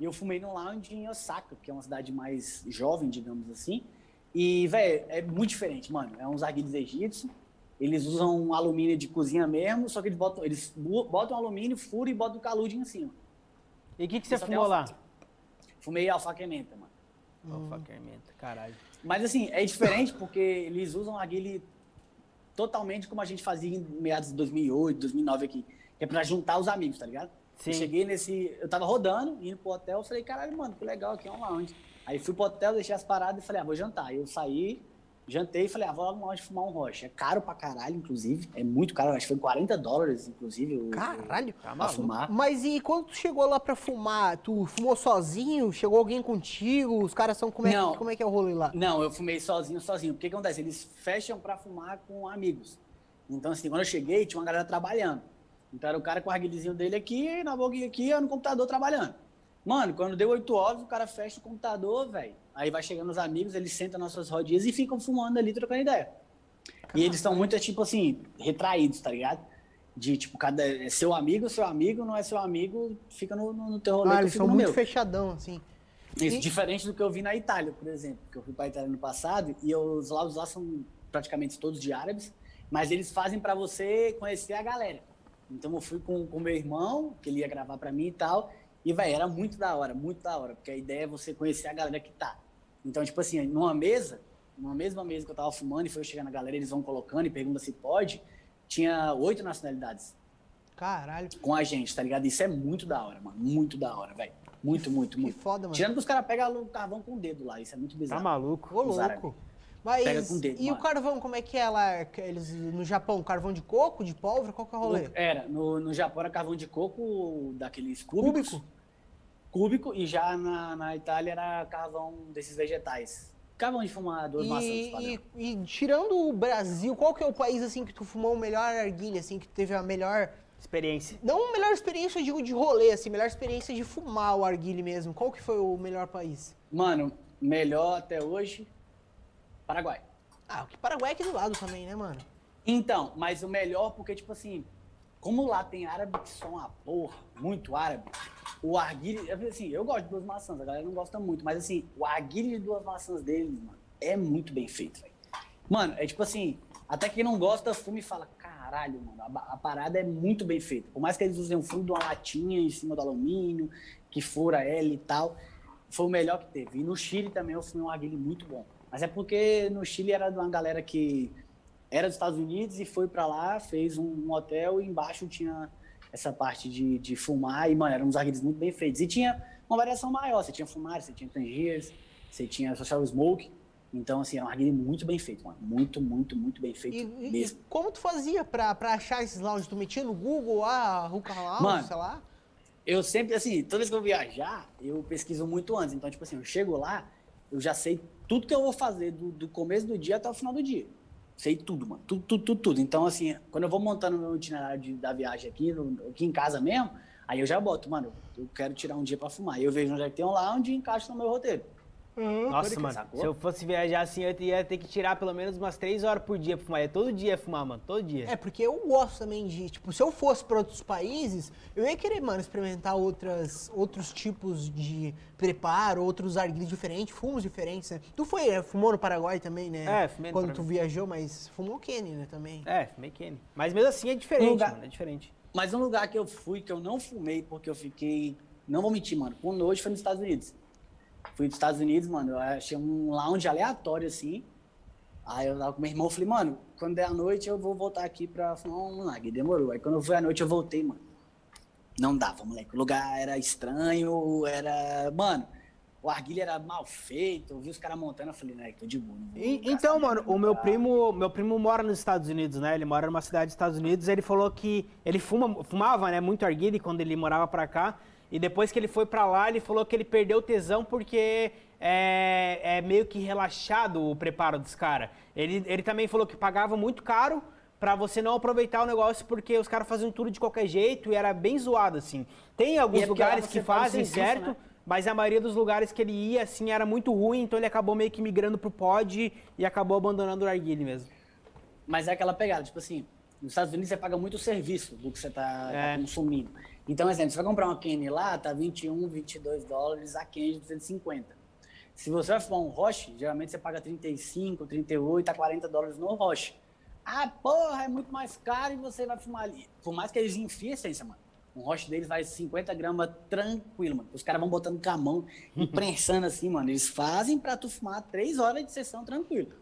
E eu fumei num lounge em Osaka, que é uma cidade mais jovem, digamos assim. E, velho, é muito diferente, mano. É uns arguilhos egípcios. Eles usam um alumínio de cozinha mesmo, só que eles botam, eles botam alumínio, furam e botam o calude em cima. E o que, que você fumou lá? Fumei alfaca e menta, mano. Oh, fucker, menta, caralho. Mas assim, é diferente porque eles usam arguilho totalmente como a gente fazia em meados de 2008, 2009 aqui. Que é pra juntar os amigos, tá ligado? Sim. Eu cheguei nesse. Eu tava rodando, indo pro hotel, eu falei, caralho, mano, que legal, aqui é um lounge. Aí fui pro hotel, deixei as paradas e falei, ah, vou jantar. Aí eu saí, jantei e falei, ah, vou lá no lounge fumar um rocha. É caro pra caralho, inclusive. É muito caro, acho que foi 40 dólares, inclusive. Caralho. Tá Pra maluco. fumar. Mas e quando tu chegou lá pra fumar, tu fumou sozinho? Chegou alguém contigo? Os caras são. Como é, Não. como é que é o rolê lá? Não, eu fumei sozinho, sozinho. Porque que acontece? Eles fecham pra fumar com amigos. Então, assim, quando eu cheguei, tinha uma galera trabalhando. Então, era o cara com o arguilhozinho dele aqui, na boquinha aqui, eu no computador trabalhando. Mano, quando deu 8 horas, o cara fecha o computador, velho. Aí vai chegando os amigos, eles sentam nas suas rodinhas e ficam fumando ali, trocando ideia. E eles estão muito, tipo assim, retraídos, tá ligado? De, tipo, cada é seu amigo, seu amigo, não é seu amigo, fica no, no, no teu rolê, Ah, eles são muito meu. fechadão, assim. Isso, E- diferente do que eu vi na Itália, por exemplo. Que eu fui para a Itália no passado e os lados lá são praticamente todos de árabes, mas eles fazem para você conhecer a galera. Então eu fui com o meu irmão, que ele ia gravar para mim e tal, e velho, era muito da hora, muito da hora, porque a ideia é você conhecer a galera que tá. Então, tipo assim, numa mesa, numa mesma mesa que eu tava fumando e foi eu chegar na galera, eles vão colocando e perguntam se pode, tinha oito nacionalidades Caralho. com a gente, tá ligado? Isso é muito da hora, mano, muito da hora, velho. Muito, muito, Que muito. foda, mano. Tirando que os caras pegam o carvão com o dedo lá, isso é muito Tá bizarro. maluco. Ô, Os árabes. Mas Pega com o dedo, e o mano. carvão, como é que é lá? Eles, no Japão, carvão de coco, de pólvora? Qual que é o rolê? No- era, no, no Japão era carvão de coco daqueles cúbicos. Cúbico? Cúbico, e já na, na Itália era carvão desses vegetais. Carvão de fumar duas maçãs, E, e, e tirando o Brasil, qual que é o país assim que tu fumou o melhor arguilha, assim, que teve a melhor. Experiência. Não a melhor experiência, eu digo, de rolê, assim, melhor experiência de fumar o arguilha mesmo. Qual que foi o melhor país? Mano, melhor até hoje, Paraguai. Ah, o que Paraguai é aqui do lado também, né, mano? Então, mas o melhor porque, tipo assim, como lá tem árabe que são uma porra, muito árabe, o arguile, assim, eu gosto de duas maçãs, a galera não gosta muito, mas assim, o arguile de duas maçãs deles, mano, é muito bem feito, velho. Mano, é tipo assim, até quem não gosta, fuma e fala, caralho, mano, a, a parada é muito bem feita. Por mais que eles usem um fundo de uma latinha em cima do alumínio, que fura ela e tal, foi o melhor que teve. E no Chile também eu fumei um arguile muito bom. Mas é porque no Chile era de uma galera que era dos Estados Unidos e foi pra lá, fez um, hotel e embaixo tinha essa parte de, de fumar e, mano, eram uns arguilhos muito bem feitos. E tinha uma variação maior, você tinha Fumares, você tinha Tangiers, você tinha Social Smoke. Então, assim, era um arguilho muito bem feito, mano. Muito, muito, muito bem feito E, e- e mesmo. como tu fazia pra, pra achar esses lounges? Tu metia no Google, ah, Ruka Lounge, Mano, sei lá? Eu sempre, assim, toda vez que eu viajar, eu pesquiso muito antes. Então, tipo assim, eu chego lá, eu já sei tudo que eu vou fazer do, do começo do dia até o final do dia. Sei tudo, mano. Tudo, tudo, tudo, tudo. Então, assim, quando eu vou montando meu itinerário de- da viagem aqui, no- aqui em casa mesmo, aí eu já boto, mano, eu quero tirar um dia pra fumar. E eu vejo onde é que tem um lounge e encaixo no meu roteiro. Nossa, Pode mano, sacou? se eu fosse viajar assim, eu ia ter que tirar pelo menos umas 3 horas por dia pra fumar. É todo dia fumar, mano. Todo dia. É, porque eu gosto também de, tipo, se eu fosse pra outros países, eu ia querer, mano, experimentar outras, outros tipos de preparo, outros arguilhos diferentes, fumos diferentes, né? Tu foi, é, fumou no Paraguai também, né? É, fumei no Quando tu Paraguai. viajou, mas fumou Kenny, né, também. É, fumei Kenny. Mas mesmo assim é diferente, lugar- mano. É diferente. Mas um lugar que eu fui, que eu não fumei, porque eu fiquei. Não vou mentir, mano. Com noite foi nos Estados Unidos. Fui dos Estados Unidos, mano. Eu achei um lounge aleatório, assim. Aí eu tava com meu irmão, falei, mano, quando der a noite eu vou voltar aqui pra fumar um lag. Demorou. Aí quando foi a noite eu voltei, mano. Não dava, moleque. O lugar era estranho, era. Mano, o arguilha era mal feito. Eu vi os caras montando, eu falei, né, tô de boa. então, minha mano, o meu primo, meu primo mora nos Estados Unidos, né? Ele mora numa cidade dos Estados Unidos. Ele falou que ele fuma, fumava, né, muito arguile quando ele morava pra cá. E depois que ele foi pra lá, ele falou que ele perdeu o tesão porque é, é meio que relaxado o preparo dos caras. Ele, ele também falou que pagava muito caro pra você não aproveitar o negócio porque os caras faziam tudo de qualquer jeito e era bem zoado, assim. Tem alguns é porque lá lugares que o fazem certo, né? mas a maioria dos lugares que ele ia, assim, era muito ruim, então ele acabou meio que migrando pro pod e acabou abandonando o arguile mesmo. Mas é aquela pegada, tipo assim, nos Estados Unidos você paga muito o serviço do que você tá, tá É. consumindo. Então, exemplo, você vai comprar uma Kenny lá, tá 21, 22 dólares, a Kenny de 250. Se você vai fumar um Roche, geralmente você paga 35, 38 a 40 dólares no Roche. Ah, porra, é muito mais caro e você vai fumar ali. Por mais que eles enfiem a essência, mano. Um Roche deles vai 50 gramas tranquilo, mano. Os caras vão botando com a mão e prensando assim, mano. Eles fazem pra tu fumar 3 horas de sessão tranquilo.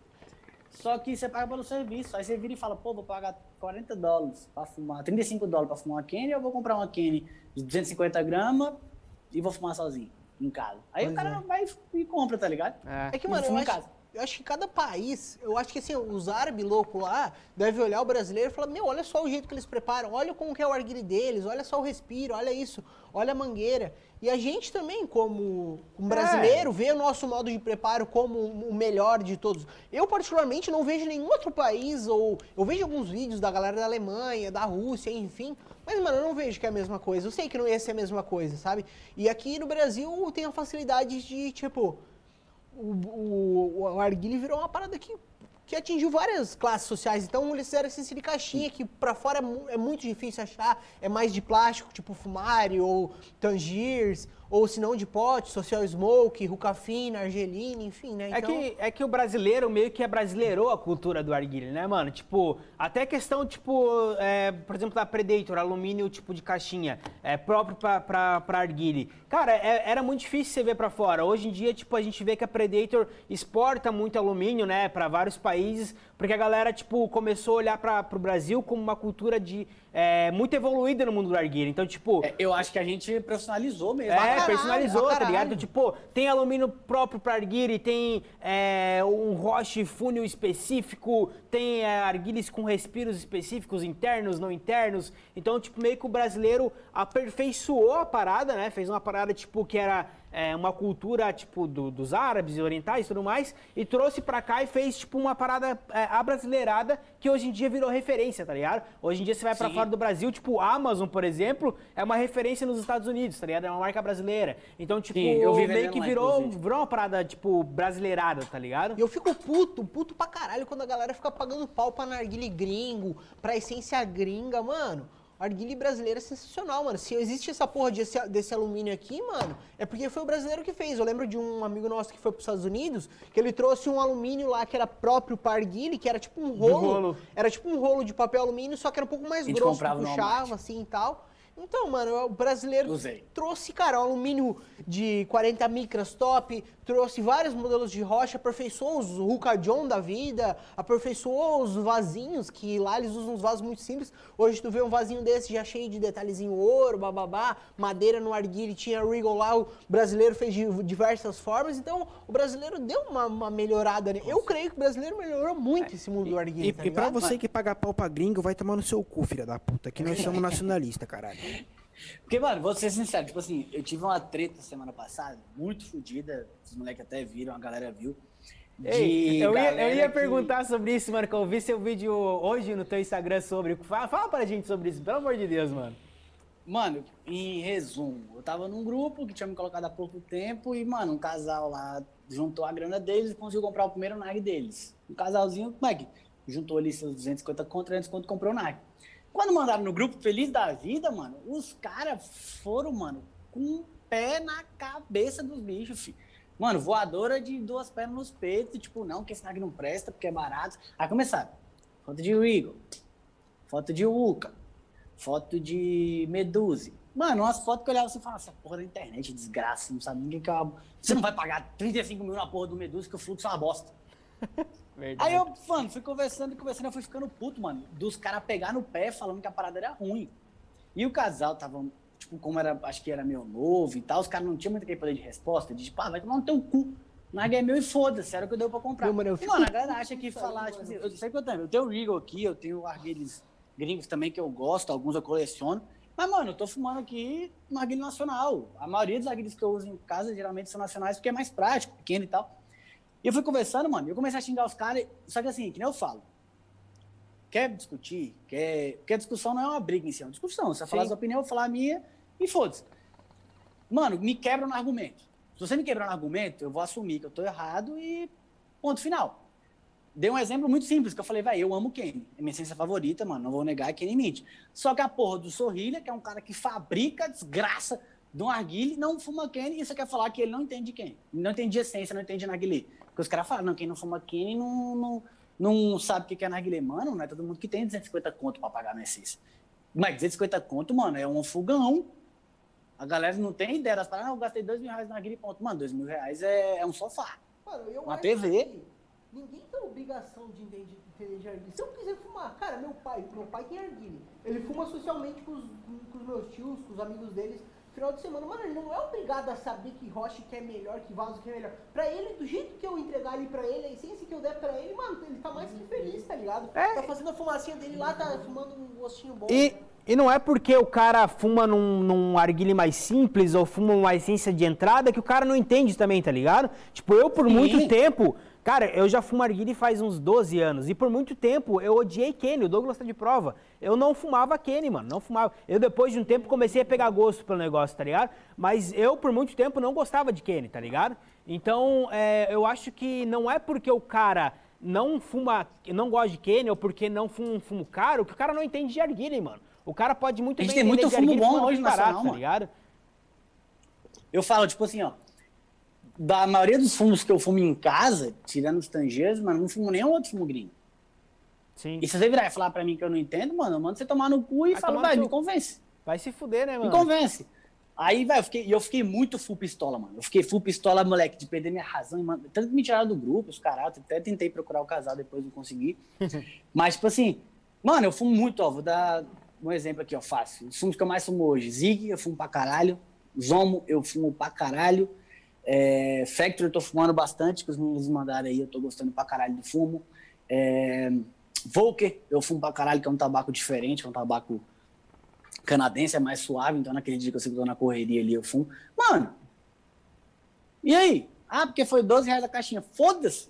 Só que você paga pelo serviço. Aí você vira e fala, pô, vou pagar 40 dólares pra fumar, 35 dólares pra fumar uma Kenny, eu vou comprar uma Kenny de 250 gramas e vou fumar sozinho, em casa. Aí Pois o cara é. vai e compra, tá ligado? É. É que, mano, eu acho, casa. Eu acho que cada país, eu acho que assim, os árabes loucos lá devem olhar o brasileiro e falar, meu, olha só o jeito que eles preparam, olha como que é o arguile deles, olha só o respiro, olha isso, olha a mangueira. E a gente também, como, como brasileiro, vê o nosso modo de preparo como o melhor de todos. Eu, particularmente, não vejo nenhum outro país, ou eu vejo alguns vídeos da galera da Alemanha, da Rússia, enfim, mas, mano, eu não vejo que é a mesma coisa. Eu sei que não ia ser a mesma coisa, sabe? E aqui no Brasil tem a facilidade de, tipo, o, o, o arguile virou uma parada que, que atingiu várias classes sociais. Então eles fizeram essência de caixinha, que pra fora é, é muito difícil achar. É mais de plástico, tipo Fumari ou Tangiers, ou se não de pote, Social Smoke, Rucafina, Argelina, enfim, né? É, que, é que o brasileiro meio que abrasileirou a cultura do arguile, né, mano? Tipo, até questão, tipo, é, por exemplo, da Predator, alumínio tipo de caixinha, é próprio pra, pra, pra arguile. Cara, é- era muito difícil você ver pra fora. Hoje em dia, tipo, a gente vê que a Predator exporta muito alumínio, né, pra vários países, porque a galera, tipo, começou a olhar pra, pro Brasil como uma cultura de é, muito evoluída no mundo do arguile. Então, tipo... É, eu acho que a gente profissionalizou mesmo. É, caralho, personalizou, tá ligado? Tipo, tem alumínio próprio pra arguile, tem é, um roche fúnil específico, tem é, com respiros específicos, internos, não internos. Então, tipo, meio que o brasileiro aperfeiçoou a parada, né? Fez uma parada, tipo, que era é, uma cultura, tipo, do- dos árabes e orientais e tudo mais, e trouxe pra cá e fez, tipo, uma parada é, abrasileirada que hoje em dia virou referência, tá ligado? Hoje em dia você vai pra Sim. fora do Brasil, tipo, Amazon, por exemplo, é uma referência nos Estados Unidos, tá ligado? É uma marca brasileira. Então, tipo, Sim, eu vi meio que virou, virou uma parada, tipo, brasileirada, tá ligado? E eu fico puto, puto pra caralho quando a galera fica pagando pau pra narguile gringo, pra essência gringa, mano. Arguile brasileiro é sensacional, mano. Se existe essa porra desse, desse alumínio aqui, mano, é porque foi o brasileiro que fez. Eu lembro de um amigo nosso que foi pros Estados Unidos, que ele trouxe um alumínio lá que era próprio pra arguile, que era tipo um rolo. rolo. Era tipo um rolo de papel alumínio, só que era um pouco mais grosso, puxava, assim e tal. Então, mano, o brasileiro Usei. trouxe, cara, um alumínio de 40 micras top, trouxe vários modelos de rocha, aperfeiçoou os Ruka John da vida, aperfeiçoou os vasinhos, que lá eles usam uns vasos muito simples. Hoje tu vê um vasinho desse já cheio de detalhezinho ouro, bababá, madeira no arguile, tinha Regal lá, o brasileiro fez de diversas formas, então o brasileiro deu uma, uma melhorada. né? Eu creio que o brasileiro melhorou muito esse mundo do arguile, E, tá e pra você que paga pau pra gringo, vai tomar no seu cu, filha da puta, que nós somos nacionalistas, caralho. Porque, mano, vou ser sincero, tipo assim, eu tive uma treta semana passada, muito fodida, os moleques até viram, a galera viu. Ei, eu ia, eu ia que- perguntar sobre isso, mano, que eu vi seu vídeo hoje no teu Instagram sobre. Fala, fala pra gente sobre isso, pelo amor de Deus, mano. Mano, em resumo, eu tava num grupo que tinha me colocado há pouco tempo e, mano, um casal lá juntou a grana deles e conseguiu comprar o primeiro Nike deles. Um casalzinho, como é que juntou ali seus 250 conto, 300 conto, comprou o Nike. Quando mandaram no grupo Feliz da Vida, mano, os caras foram, mano, com um pé na cabeça dos bichos, filho. Mano, voadora de duas pernas nos peitos, tipo, não, que esse Nike não presta, porque é barato. Aí começaram, foto de Regal, foto de Uca, foto de Meduse. Mano, umas fotos que eu olhava assim e falava, essa porra da internet, desgraça, não sabe ninguém que uma... Você não vai pagar 35 mil na porra do Meduse, que o fluxo é uma bosta. Verdade. Aí eu, mano, fui conversando e conversando, eu fui ficando puto, mano, dos caras pegar no pé falando que a parada era ruim. E o casal tava, tipo, como era, acho que era meu novo e tal, os caras não tinham muito aquele poder de resposta, de tipo, ah, vai tomar no teu cu. Nike é meu e foda-se, era o que eu deu pra comprar. Meu, mano, eu e, fico mano, a galera acha que falar, tipo assim, eu sei que eu tenho, eu tenho o Regal aqui, eu tenho arguilhos gringos também que eu gosto, alguns eu coleciono. Mas, mano, eu tô fumando aqui no arguilho nacional. A maioria dos arguilhos que eu uso em casa geralmente são nacionais porque é mais prático, pequeno e tal. E eu fui conversando, mano, eu comecei a xingar os caras, só que assim, que nem eu falo. quer discutir, quer. Porque a discussão não é uma briga em si, é uma discussão. Você vai falar sua opinião, eu vou falar a minha e foda-se. Mano, me quebra no argumento. Se você me quebrar no argumento, eu vou assumir que eu tô errado e ponto final. Dei um exemplo muito simples, que eu falei, velho, eu amo Kenny. É minha essência favorita, mano. Não vou negar, é Kenny Mint. Só que a porra do Sorrilha, que é um cara que fabrica desgraça de um arguile, não fuma Kenny, e você quer falar que ele não entende Kenny. Não entende de essência, não entende narguilé. Porque os caras falam, não, quem não fuma Kenny não, não, não sabe o que é narguilé. Mano, não é todo mundo que tem 250 conto pra pagar essência. Mas 250 conto, mano, é um fogão. A galera não tem ideia das paradas, não, eu gastei 2 mil reais na narguilé, ponto. Mano, 2 mil reais é, é um sofá. Mano, eu Uma TV. que ninguém tem obrigação de entender, entender de. Se eu quiser fumar, cara, meu pai, meu pai tem arguile. Ele fuma socialmente com os, com os meus tios, com os amigos deles, final de semana. Mano, ele não é obrigado a saber que roche que é melhor, que vaso que é melhor. Pra ele, do jeito que eu entregar ali pra ele, a essência que eu der pra ele, mano, ele tá mais que feliz, tá ligado? É. Tá fazendo a fumacinha dele lá, tá fumando um gostinho bom. E, né? E não é porque o cara fuma num, num arguile mais simples ou fuma uma essência de entrada que o cara não entende também, tá ligado? Tipo, eu por Sim. muito tempo, cara, eu já fumo arguile faz uns 12 anos e por muito tempo eu odiei Kenny, o Douglas tá de prova. Eu não fumava Kenny, mano, não fumava. Eu depois de um tempo comecei a pegar gosto pelo negócio, tá ligado? Mas eu por muito tempo não gostava de Kenny, tá ligado? Então, é, eu acho que não é porque o cara não fuma, não gosta de Kenny ou porque não fuma um fumo caro que o cara não entende de arguile, mano. O cara pode muito A gente bem tem muito fumo bom hoje barato, nacional, tá ligado? Eu falo, tipo assim, ó. Da maioria dos fumos que eu fumo em casa, tirando os tangeiros, mano, não fumo nenhum outro fumo gringo. Sim. E se você virar e falar pra mim que eu não entendo, mano, eu mando você tomar no cu e Vai no velho, seu me convence. Vai se fuder, né, Me mano? convence. Aí, velho, eu fiquei, e eu fiquei muito full pistola, mano. Eu fiquei full pistola, moleque, de perder minha razão. E, mano, tanto que me tiraram do grupo, os caras. Até tentei procurar o casal, depois não consegui. Mas, tipo assim, mano, eu fumo muito, ó. Vou dar um exemplo aqui, ó, fácil. Os fumos que eu mais fumo hoje. Zig, eu fumo pra caralho. Zomo, eu fumo pra caralho. É, Factory, eu tô fumando bastante, que os meninos mandaram aí. Eu tô gostando pra caralho do fumo. É, Volker, eu fumo pra caralho, que é um tabaco diferente, é um tabaco canadense, é mais suave, então naquele dia que eu tô na correria ali, eu fumo. Mano, e aí? Ah, porque foi 12 reais a caixinha. Foda-se.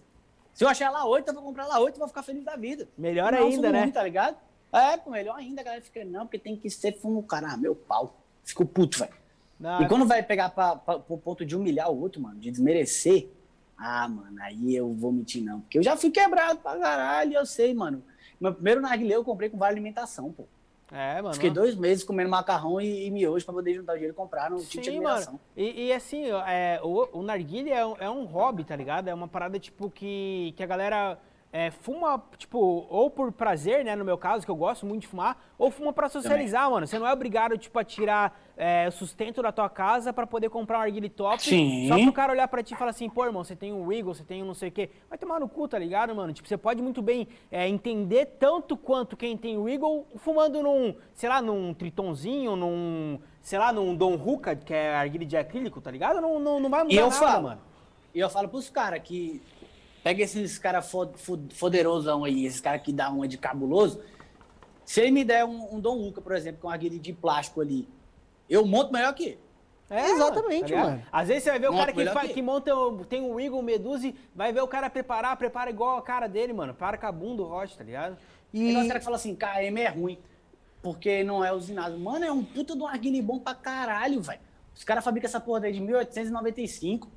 Se eu achar lá 8, eu vou comprar lá 8 e vou ficar feliz da vida. Melhor ainda, né? ruim, tá ligado? É, pô, melhor ainda, a galera fica, não, porque tem que ser fumo, cara. Ah, meu pau. Fico puto, velho. Não, E quando vai pegar pra, pra, pro ponto de humilhar o outro, mano, de desmerecer, ah, mano, aí eu vou mentir, não. Porque eu já fui quebrado pra caralho, eu sei, mano. Meu primeiro narguilé eu comprei com vale alimentação, pô. É, mano. Fiquei dois meses comendo macarrão e, e miojo pra poder juntar o dinheiro e comprar de Sim, admiração. mano. E, e assim, é, o, o narguilé é, um- é um hobby, tá ligado? É uma parada, tipo, que, que a galera é, fuma, tipo, ou por prazer, né, no meu caso, que eu gosto muito de fumar, ou fuma pra socializar, mano. Você não é obrigado, tipo, a tirar é, o sustento da tua casa pra poder comprar um narguilé top. Sim. Só pro cara olhar pra ti e falar assim, pô, irmão, você tem um Wiggle, você tem um não sei o quê. Vai tomar no cu, tá ligado, mano? Tipo, você pode muito bem é, entender tanto quanto quem tem Wiggle fumando num, sei lá, num tritonzinho, num, sei lá, num Don Huca, que é arguilha de acrílico, tá ligado? Não, não, não vai mudar E eu nada, falo, mano. E eu falo pros caras que pega esses caras fo fo foderosão aí, esses caras que dá uma de cabuloso. Se ele me der um, um Dom Luca, por exemplo, com guilha de plástico ali, eu monto melhor que ele. É, Exatamente, ligado? mano. Às vezes você vai ver o cara que, faz, que- que monta, o- tem um Wiggle, Medusa, e vai ver o cara preparar, prepara igual a cara dele, mano. Para com a bunda, o Roche, tá ligado? E os caras que falam assim, KM é ruim, porque não é usinado. Mano, é um puta de um arguile bom pra caralho, velho. Os caras fabricam essa porra daí de 1895.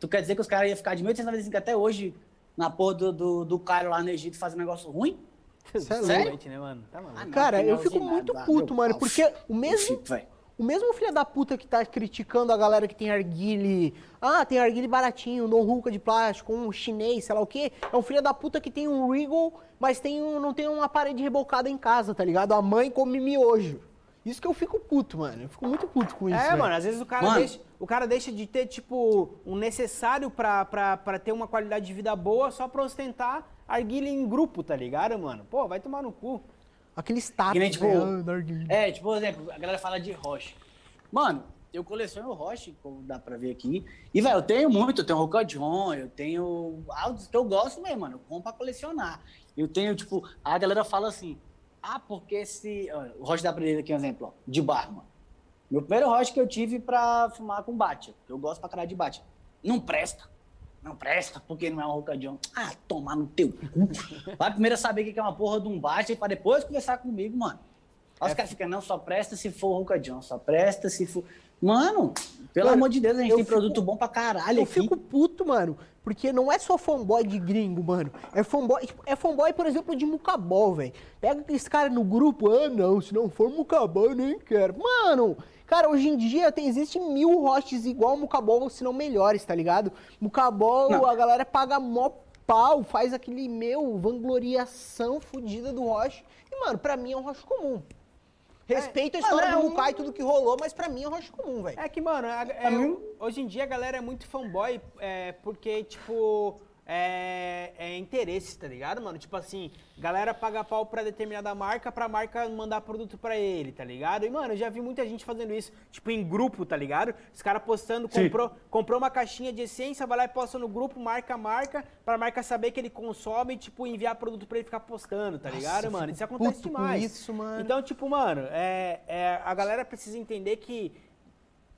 Tu quer dizer que os caras iam ficar de 1895 até hoje na porra do, do, do Cairo lá no Egito fazendo negócio ruim? Cê é Exatamente, né, mano? Tá. Ah, não, Cara, eu é fico muito ah, puto, mano, pau. porque o mesmo, o mesmo filho da puta que tá criticando a galera que tem arguile, ah, tem arguile baratinho, não ruca de plástico, um chinês, sei lá o quê, é um filho da puta que tem um Regal, mas tem um, não tem uma parede rebocada em casa, tá ligado? A mãe come miojo. Isso que eu fico puto, mano. Eu fico muito puto com isso. É, velho. mano, às vezes o cara, Mano. deixa, o cara deixa de ter, tipo, um necessário pra, pra, pra ter uma qualidade de vida boa só pra ostentar arguilha em grupo, tá ligado, mano? Pô, vai tomar no cu. Aquele status, Que nem, tipo, né? É, tipo, por exemplo, a galera fala de roche. Mano, eu coleciono roche, como dá pra ver aqui. E, velho, eu tenho muito. Eu tenho Roca John, eu tenho áudios que eu gosto mesmo, mano. Eu compro pra colecionar. Eu tenho, tipo, a galera fala assim, ah, porque ó, O roche dá pra ver aqui um exemplo, ó, de bar, mano. Meu primeiro roche que eu tive pra fumar com Batia, que eu gosto pra caralho de Batia. Não presta. Não presta, porque não é um Roca John. Ah, tomar no teu cu. Vai primeiro saber o que é uma porra de um baixo pra depois conversar comigo, mano. Aí os caras ficam, não, só presta se for John, só presta se for. Mano, pelo Mano, amor de Deus, a gente eu tem fico- produto bom pra caralho Eu aqui. fico puto, mano, porque não é só fanboy de gringo, mano. É fanboy, tipo, é fanboy, por exemplo, de Mucabol, velho. Pega aqueles caras no grupo, ah, não, se não for Mucabol, eu nem quero. Mano, cara, hoje em dia tem, existe mil hosts igual Mucabol, se não melhores, tá ligado? Mucabol, Não. a galera paga mó pau, faz aquele, meu, vangloriação fodida do host. E, mano, pra mim é um host comum. Respeito a história Mano, é do um- Mukai e tudo que rolou, mas pra mim é um host comum, velho. É que, mano, a- é, mim- hoje em dia a galera é muito fanboy é, porque, tipo, é, é interesse, tá ligado, mano? Tipo assim, galera paga pau pra determinada marca pra marca mandar produto pra ele, tá ligado? E, mano, eu já vi muita gente fazendo isso, tipo, em grupo, tá ligado? Os caras postando, Sim. comprou, comprou uma caixinha de essência, vai lá e posta no grupo, marca a marca, pra marca saber que ele consome e, tipo, enviar produto pra ele ficar postando, tá ligado, eu mano? Isso acontece demais. isso, mano. Então, tipo, mano, é, é, a galera precisa entender que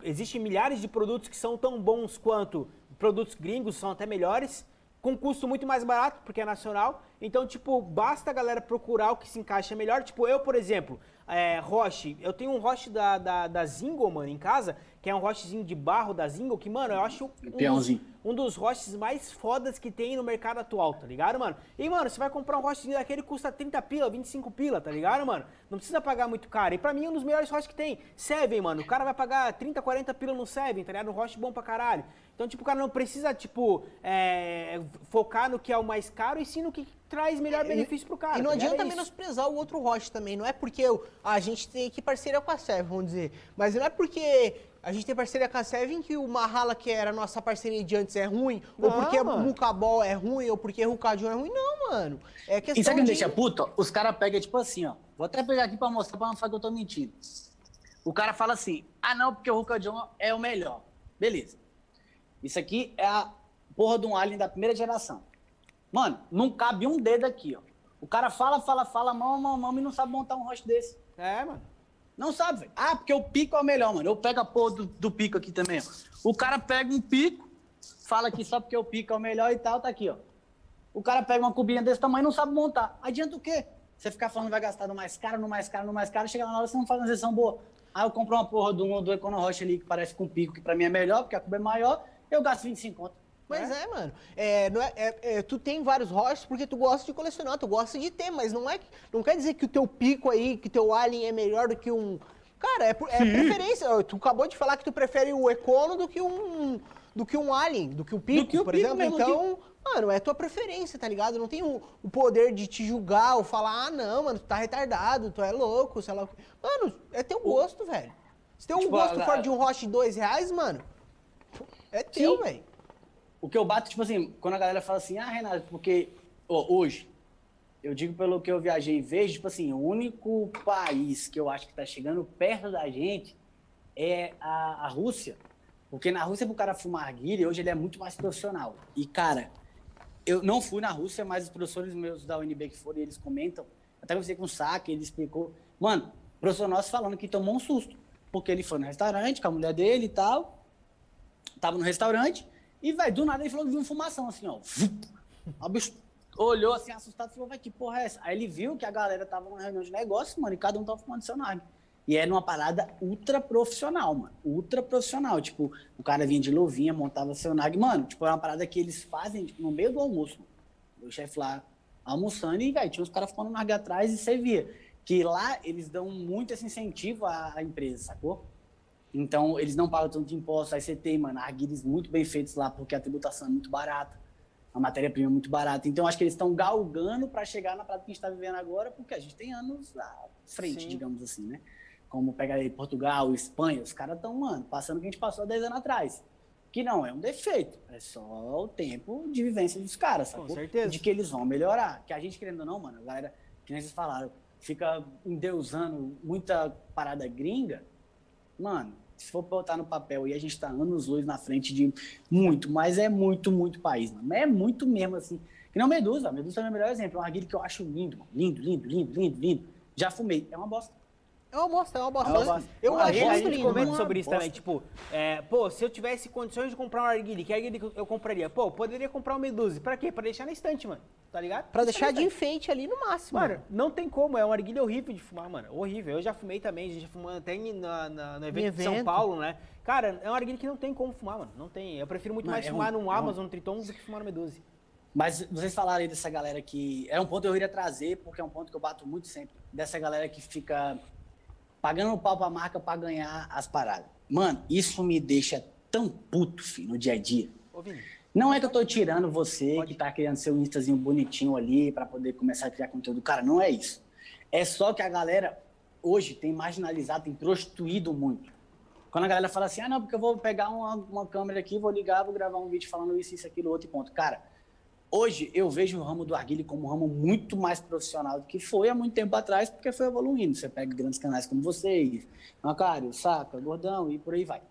existem milhares de produtos que são tão bons quanto produtos gringos, são até melhores, com custo muito mais barato, porque é nacional. Então, tipo, basta a galera procurar o que se encaixa melhor. Tipo, eu, por exemplo, é, Roche, eu tenho um Roche da, da, da Zingo, mano, em casa, que é um Rochezinho de barro da Zingo, que, mano, eu acho um Peãozinho. Um dos roches mais fodas que tem no mercado atual, tá ligado, mano? E, mano, você vai comprar um rochezinho daquele, custa 30 pila, 25 pila, tá ligado, mano? Não precisa pagar muito caro. E pra mim, é um dos melhores roches que tem. Seven, mano. O cara vai pagar 30, 40 pila no Seven, tá ligado? Um roche bom pra caralho. Então, tipo, o cara não precisa, tipo, é, focar no que é o mais caro e sim no que traz melhor benefício pro cara. E não tá adianta É menosprezar o outro Roche também. Não é porque eu- a gente tem aqui parceria com a Seven, vamos dizer. Mas não é porque a gente tem parceria com a Seven que o Mahala, que era a nossa parceria de antes, é ruim. ou Não, porque mano. o Mukabol é ruim, ou porque o Rucadion é ruim. Não, mano. É questão E sabe o que me de... deixa puto? Os caras pegam, tipo assim, ó. Vou até pegar aqui pra mostrar pra não falar que eu tô mentindo. O cara fala assim: ah, não, porque o Ruka John é o melhor. Beleza. Isso aqui é a porra de um alien da primeira geração. Mano, não cabe um dedo aqui, ó. O cara fala, fala, fala, mão, mão, mão, e não sabe montar um rosto desse. É, mano. Não sabe, velho. Ah, porque o pico é o melhor, mano. Eu pego a porra do, do pico aqui também, ó. O cara pega um pico, fala que só porque o pico é o melhor e tal, tá aqui, ó. O cara pega uma cubinha desse tamanho e não sabe montar. Adianta o quê? Você ficar falando vai gastar no mais caro, no mais caro, no mais caro, chega na hora você não faz uma sessão boa. Aí eu compro uma porra do, do Econo Rocha ali que parece com pico, que pra mim é melhor, porque a cuba é maior, eu gasto 25 conto. Mas é, mano. É, não é, é- é, tu tem vários roches porque tu gosta de colecionar, tu gosta de ter, mas não é que- não quer dizer que o teu pico aí, que teu alien é melhor do que um. Cara, é, é preferência. Tu acabou de falar que tu prefere o Econo do que um. Do que um alien, do que o pico, que o por pico exemplo. mesmo, então, mano, é tua preferência, tá ligado? Não tem o, o poder de te julgar ou falar, ah, não, mano, tu tá retardado, tu é louco, sei lá. Mano, é teu gosto, velho. Se teu Tipo, gosto a- for de um roche de dois reais, mano, é teu, velho. O que eu bato, tipo assim, quando a galera fala assim, ah, Renato, porque ó, hoje, eu digo pelo que eu viajei e vejo, tipo assim, o único país que eu acho que tá chegando perto da gente é a, a Rússia. Porque na Rússia, pro cara fumar arguilha, hoje ele é muito mais profissional. E, cara, eu não fui na Rússia, mas os professores meus da UNB que foram, eles comentam, até conversei com o Saque, ele explicou. Mano, professor nosso falando que tomou um susto, porque ele foi no restaurante com a mulher dele e tal, tava no restaurante, e, velho, do nada ele falou que viu uma fumação, assim, ó. O bicho olhou assim, assustado, falou, vai, que porra é essa? Aí ele viu que a galera tava numa reunião de negócio, mano, e cada um tava fumando seu nargue. E era uma parada ultra profissional, mano. Ultra profissional. Tipo, o cara vinha de luvinha, montava seu nag. Mano, tipo, é uma parada que eles fazem tipo, no meio do almoço. mano. O chefe lá almoçando e, velho, tinha os caras fumando nargue atrás e você via. Que lá eles dão muito esse incentivo à empresa, sacou? Então, eles não pagam tanto imposto. Aí você tem, mano, arguilhos muito bem feitos lá, porque a tributação é muito barata. A matéria-prima é muito barata. Então, acho que eles estão galgando para chegar na prática que a gente está vivendo agora, porque a gente tem anos à frente, Sim. digamos assim, né? Como pega aí Portugal, Espanha, os caras estão, mano, passando o que a gente passou há 10 anos atrás. Que não é um defeito, é só o tempo de vivência dos caras, Com sacou? certeza. De que eles vão melhorar. Que a gente, querendo ou não, mano, a galera, que nem vocês falaram, fica endeusando muita parada gringa, mano, se for botar no papel e a gente tá anos luz na frente de muito, mas é muito, muito país, mano. É muito mesmo, assim. Que não Medusa, Medusa é o meu melhor exemplo. É um arguilho que eu acho lindo, mano. Lindo, lindo, lindo, lindo, lindo. Já fumei. É uma bosta. É uma bosta, é uma bosta. É uma bosta. Eu a achei gente, a gente lindo. comenta sobre isso bosta. também, tipo, é, pô, se eu tivesse condições de comprar um arguile, que arguile eu compraria? Pô, poderia comprar um Medusa. Pra quê? Pra deixar na estante, mano. Tá ligado? Pra deixar de enfeite ali no máximo. Mano, não tem como, é um arguilho horrível de fumar, mano. Horrível. Eu já fumei também, a gente já fumou até na, na- no evento de São evento. Paulo, né? Cara, é um arguilho que não tem como fumar, mano. Não tem. Eu prefiro muito Não, mais é fumar ruim, num é Amazon, no Triton, do que fumar no Medusa. Mas vocês falaram aí dessa galera que. É um ponto que eu iria trazer, porque é um ponto que eu bato muito sempre. Dessa galera que fica pagando pau pra marca pra ganhar as paradas. Mano, isso me deixa tão puto, filho, no dia a dia. Ô, Vini. Não é que eu tô tirando você Pode. que tá criando seu instazinho bonitinho ali pra poder começar a criar conteúdo. Cara, não é isso. É só que a galera hoje tem marginalizado, tem prostituído muito. Quando a galera fala assim, ah, não, porque eu vou pegar uma, uma câmera aqui, vou ligar, vou gravar um vídeo falando isso, isso, aquilo, outro e ponto. Cara, hoje eu vejo o ramo do arguile como um ramo muito mais profissional do que foi há muito tempo atrás, porque foi evoluindo. Você pega grandes canais como vocês, Macário, Saca, Gordão e por aí vai.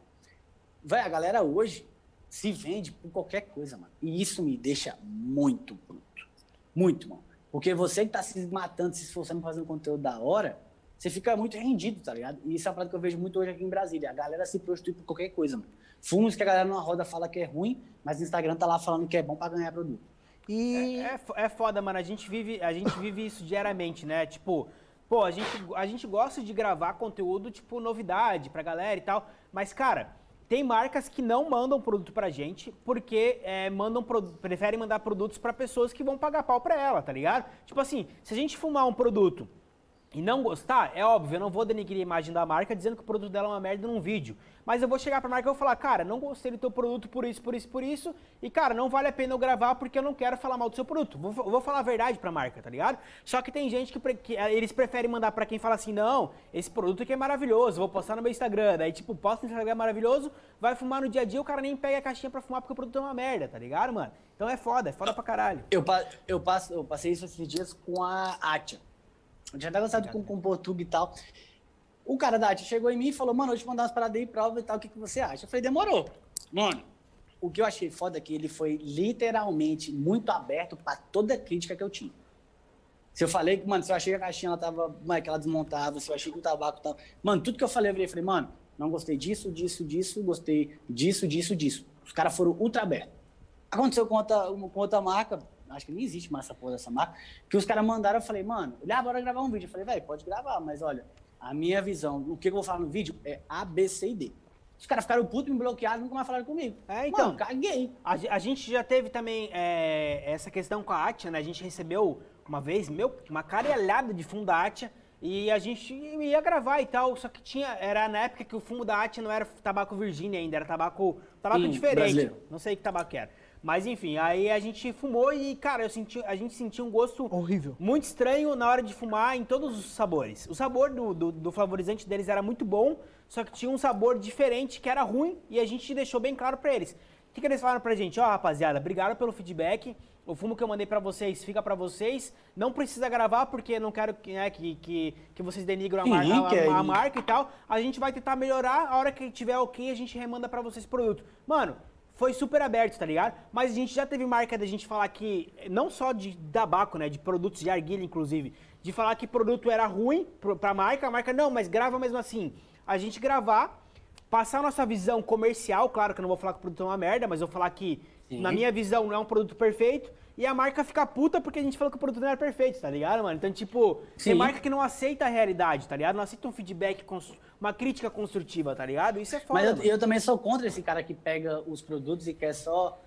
Véi, a galera hoje se vende por qualquer coisa, mano. E isso me deixa muito bruto. Muito, mano. Porque você que tá se matando, se esforçando fazendo conteúdo da hora, você fica muito rendido, tá ligado? E isso é uma parada que eu vejo muito hoje aqui em Brasília. A galera se prostitui por qualquer coisa, mano. Fumos que a galera numa roda fala que é ruim, mas no Instagram tá lá falando que é bom pra ganhar produto. E É, fo- é foda, mano. A gente, vive, a gente vive isso diariamente, né? Tipo, pô, a gente, a gente gosta de gravar conteúdo, tipo, novidade pra galera e tal. Mas, cara, tem marcas que não mandam produto pra gente porque é, mandam preferem mandar produtos pra pessoas que vão pagar pau pra ela, tá ligado? Tipo assim, se a gente fumar um produto e não gostar, é óbvio, eu não vou denegrir a imagem da marca dizendo que o produto dela é uma merda num vídeo. Mas eu vou chegar pra marca e vou falar, cara, não gostei do teu produto por isso, por isso, por isso. E, cara, não vale a pena eu gravar porque eu não quero falar mal do seu produto. Vou, vou falar a verdade pra marca, tá ligado? Só que tem gente que, que, eh, eles preferem mandar pra quem fala assim, não, esse produto aqui é maravilhoso, vou postar no meu Instagram. Daí, tipo, posta no Instagram é maravilhoso, vai fumar no dia a dia, o cara nem pega a caixinha pra fumar porque o produto é uma merda, tá ligado, mano? Então é foda, é foda pra caralho. Eu, eu, passo, eu passei isso esses dias com a Atia. Tinha até gostado com, com o e tal. O cara da Atia chegou em mim e falou, mano, eu te mandar umas paradas aí, prova e tal, o que, que você acha? Eu falei, demorou. Mano, o que eu achei foda é que ele foi literalmente muito aberto pra toda crítica que eu tinha. Se eu falei que, mano, se eu achei que a caixinha ela tava, mano, que ela desmontava, se eu achei que o tabaco tava. Mano, tudo que eu falei, eu virei, falei, mano, não gostei disso, disso, disso, gostei disso, disso, disso. Os caras foram ultra abertos. Aconteceu com outra, com outra marca, acho que nem existe mais essa porra dessa marca, que os caras mandaram, eu falei, mano, ah, bora gravar um vídeo. Eu falei, velho, pode gravar, mas olha, a minha visão, o que eu vou falar no vídeo é A, B, C e D. Os caras ficaram putos, me bloquearam, nunca mais falaram comigo. É, então. Mano, caguei. A, a gente já teve também é, essa questão com a Atia, né? A gente recebeu uma vez, meu, uma caralhada de fumo da Atia e a gente ia gravar e tal, só que tinha, era na época que o fumo da Atia não era tabaco Virgínia ainda, era tabaco, tabaco Sim, diferente. brasileiro. Não sei que tabaco era. Mas enfim, aí a gente fumou e, cara, eu senti, a gente sentiu um gosto horrível. muito estranho na hora de fumar em todos os sabores. O sabor do, do, do flavorizante deles era muito bom, só que tinha um sabor diferente que era ruim e a gente deixou bem claro pra eles. O que, que eles falaram pra gente? Ó, rapaziada, obrigado pelo feedback. O fumo que eu mandei pra vocês fica pra vocês. Não precisa gravar porque não quero que, né, que, que, que vocês denigram a, mar- a- é a- a marca e tal. A gente vai tentar melhorar. A hora que tiver ok, a gente remanda pra vocês o produto. Mano, foi super aberto, tá ligado? Mas a gente já teve marca da gente falar que, não só de tabaco, né, de produtos de arguilha, inclusive, de falar que produto era ruim pra marca, a marca, não, mas grava mesmo assim. A gente gravar, passar a nossa visão comercial, claro que eu não vou falar que o produto é uma merda, mas eu vou falar que, Sim. na minha visão, não é um produto perfeito, e a marca fica puta porque a gente falou que o produto não era perfeito, tá ligado, mano? Então, tipo, tem Sim. marca que não aceita a realidade, tá ligado? Não aceita um feedback, uma crítica construtiva, tá ligado? Isso é foda, Mas eu, eu também sou contra esse cara que pega os produtos e quer só,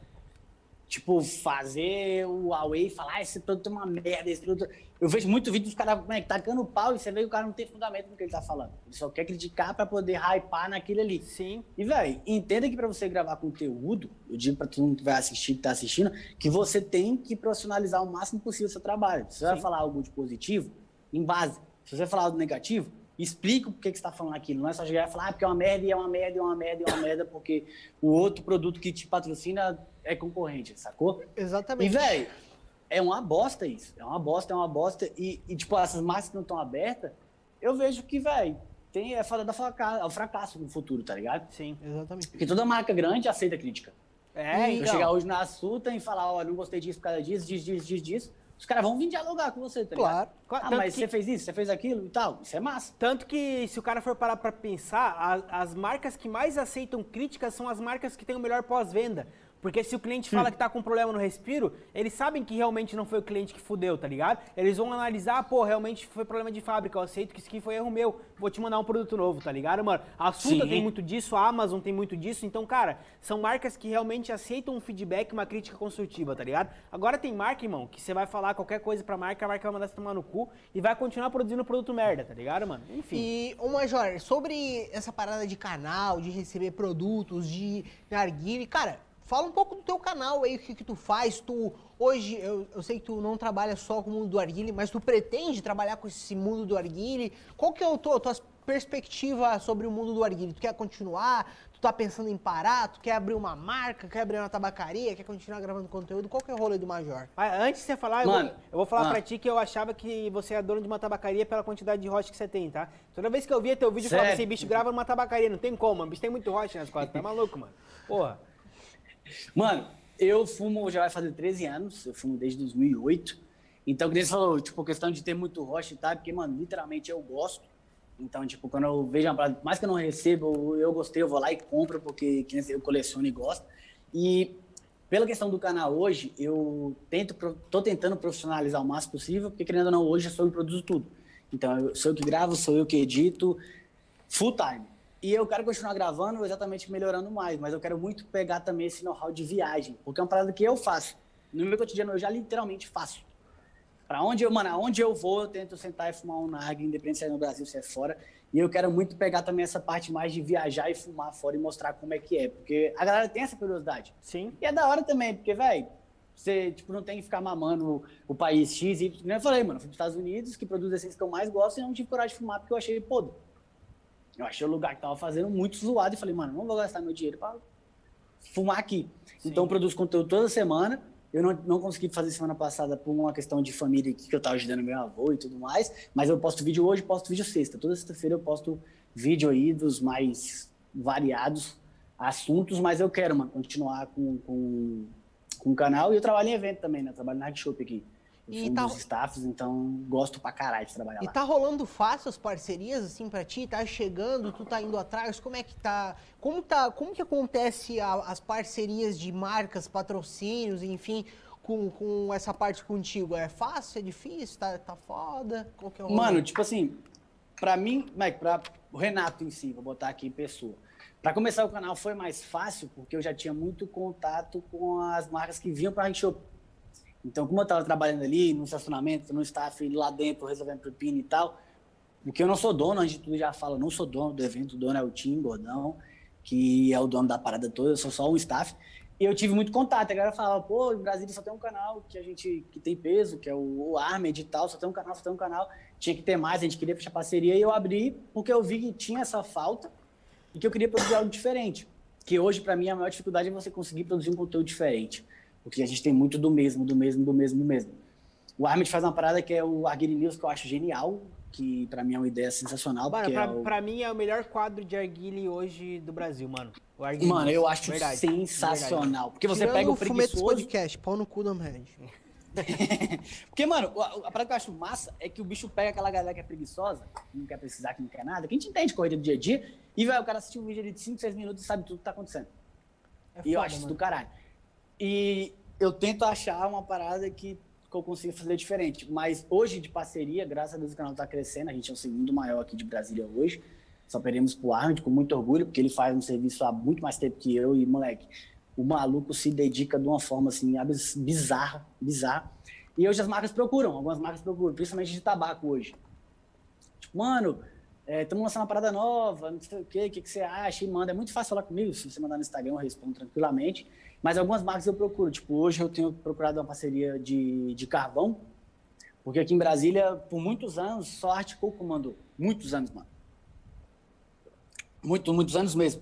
tipo, fazer o Huawei falar, ah, esse produto é uma merda, esse produto... Eu vejo muito vídeo dos caras né, tacando o pau e você vê que o cara não tem fundamento no que ele tá falando. Ele só quer criticar pra poder hypar naquilo ali. Sim. E, velho, entenda que pra você gravar conteúdo, eu digo pra todo mundo que vai assistir, que tá assistindo, que você tem que profissionalizar o máximo possível o seu trabalho. Se você vai Sim. falar algo de positivo, em base. Se você falar algo negativo, explica por que que você tá falando aquilo. Não é só chegar e falar, ah, porque é uma merda, e é uma merda, e é uma merda, e é uma merda, porque o outro produto que te patrocina é concorrente, sacou? E, Exatamente. velho, é uma bosta isso. É uma bosta, é uma bosta. E, e, tipo, essas marcas que não estão abertas, eu vejo que, velho, tem é foda da fracasso, é o fracasso no futuro, tá ligado? Sim. Exatamente. Porque toda marca grande aceita crítica. É, eu então. chegar hoje na Sultan e falar, ó, não gostei disso por causa disso, disso, disso, disso, disso, os caras vão vir dialogar com você, tá ligado? Claro. Claro, Ah, tanto mas que- você fez isso, você fez aquilo e tal. Isso é massa. Tanto que, se o cara for parar pra pensar, a- as marcas que mais aceitam críticas são as marcas que têm o melhor pós-venda. Porque se o cliente fala que tá com problema no respiro, eles sabem que realmente não foi o cliente que fudeu, tá ligado? Eles vão analisar, pô, realmente foi problema de fábrica, eu aceito que isso aqui foi erro meu, vou te mandar um produto novo, tá ligado, mano? A Sim. tem muito disso, a Amazon tem muito disso, então, cara, são marcas que realmente aceitam um feedback, uma crítica construtiva, tá ligado? Agora tem marca, irmão, que você vai falar qualquer coisa pra marca, a marca vai mandar você tomar no cu e vai continuar produzindo produto merda, tá ligado, mano? Enfim. E, ô Major, sobre essa parada de canal, de receber produtos, de narguile, cara, fala um pouco do teu canal aí, o que, que tu faz, tu, hoje, eu, eu sei que tu não trabalha só com o mundo do arguile, mas tu pretende trabalhar com esse mundo do arguile, qual que é a tua, tua perspectiva sobre o mundo do arguile? Tu quer continuar, tu tá pensando em parar, tu quer abrir uma marca, quer abrir uma tabacaria, quer continuar gravando conteúdo, qual que é o rolê do Major? Ah, Antes de você falar, eu Mano, vou, eu vou falar ah. pra ti que eu achava que você é dono de uma tabacaria pela quantidade de rocha que você tem, tá? Toda vez que eu via teu vídeo, eu falava, esse bicho grava numa tabacaria, não tem como, mano. O bicho tem muito rocha nas costas, tá maluco, mano. Porra. Mano, eu fumo já vai fazer 13 anos, eu fumo desde 2008. Então, que você falou, tipo, questão de ter muito rocha e tal, porque, mano, literalmente eu gosto. Então, tipo, quando eu vejo uma parada, mais que eu não recebo, eu gostei, eu vou lá e compro, porque que nem eu coleciono e gosto. E pela questão do canal hoje, eu tento, tô tentando profissionalizar o máximo possível, porque querendo ou não, hoje eu sou eu que produzo tudo. Então, eu, sou eu que gravo, sou eu que edito, full time. E eu quero continuar gravando, exatamente melhorando mais, mas eu quero muito pegar também esse know-how de viagem, porque é uma parada que eu faço. No meu cotidiano, eu já literalmente faço. Pra onde eu, mano, aonde eu vou, eu tento sentar e fumar um narg, independente se é no Brasil, se é fora. E eu quero muito pegar também essa parte mais de viajar e fumar fora e mostrar como é que é, porque a galera tem essa curiosidade. Sim. E é da hora também, porque, velho, você tipo, não tem que ficar mamando o, país X, Y. Como eu falei, mano, fui para os Estados Unidos, que produz a essência que eu mais gosto, e não tive coragem de fumar porque eu achei podre. Eu achei o lugar que tava fazendo muito zoado e falei, mano, não vou gastar meu dinheiro para fumar aqui. Então, eu produzo conteúdo toda semana. Eu não, não consegui fazer semana passada por uma questão de família aqui, que eu tava ajudando meu avô e tudo mais. Mas eu posto vídeo hoje, posto vídeo sexta. Toda sexta-feira eu posto vídeo aí dos mais variados assuntos, mas eu quero, mano, continuar com, com, com o canal. E eu trabalho em evento também, né? Eu trabalho na Shop aqui. Eu E tá- dos staffs, então gosto pra caralho de trabalhar E lá. tá rolando fácil as parcerias assim pra ti? Tá chegando, tu tá indo atrás? Como é que tá? Como tá? Como que acontece a- as parcerias de marcas, patrocínios, enfim, com, com essa parte contigo? É fácil? É difícil? Tá, tá foda? Qual que é o rolê? Mano, tipo assim, pra mim, Mike, pra o Renato em si, vou botar aqui em pessoa. Pra começar o canal foi mais fácil, porque eu já tinha muito contato com as marcas que vinham pra Art Shop. Então, como eu tava trabalhando ali, no estacionamento, no staff, lá dentro, resolvendo pepino e tal, porque eu não sou dono, a gente já fala, não sou dono do evento, o dono é o Tim Gordão, que é o dono da parada toda, eu sou só um staff. E eu tive muito contato, a galera falava, pô, em Brasília só tem um canal que a gente, que tem peso, que é o, o Armed e tal, só tem um canal, só tem um canal, tinha que ter mais, a gente queria fechar parceria, e eu abri porque eu vi que tinha essa falta e que eu queria produzir algo diferente. Que hoje, para mim, a maior dificuldade é você conseguir produzir um conteúdo diferente. Porque a gente tem muito do mesmo, do mesmo, do mesmo, do mesmo. O Armed faz uma parada que é o Arguile News, que eu acho genial, que para mim é uma ideia sensacional. Mano, porque pra, é o... pra mim é o melhor quadro de arguile hoje do Brasil, mano. Mano, News. eu acho Verdade, sensacional. Porque você Tirando pega o preguiçoso... Podcast, pau no cu da. Porque, mano, a, a parada que eu acho massa é que o bicho pega aquela galera que é preguiçosa, que não quer precisar, que não quer nada, que a gente entende corrida do dia a dia, e vai o cara assistir um vídeo ali de 5, 6 minutos e sabe tudo que tá acontecendo. É e eu foda, acho isso mano. do caralho. E eu tento achar uma parada que, que eu consiga fazer diferente. Mas hoje, de parceria, graças a Deus o canal tá crescendo. A gente é o segundo maior aqui de Brasília hoje. Só perdemos pro Arnold com muito orgulho, porque ele faz um serviço há muito mais tempo que eu. E, moleque, o maluco se dedica de uma forma assim, bizarra, bizarra. E hoje as marcas procuram, algumas marcas procuram, principalmente de tabaco hoje. Tipo, mano, estamos lançando uma parada nova, não sei o quê, o que, que você acha? E manda. É muito fácil falar comigo, se você mandar no Instagram, eu respondo tranquilamente. Mas algumas marcas eu procuro. Tipo, hoje eu tenho procurado uma parceria de, de carvão, porque aqui em Brasília, por muitos anos, só a Arte Coco mandou. Muitos anos, mano. Muito, muitos anos mesmo.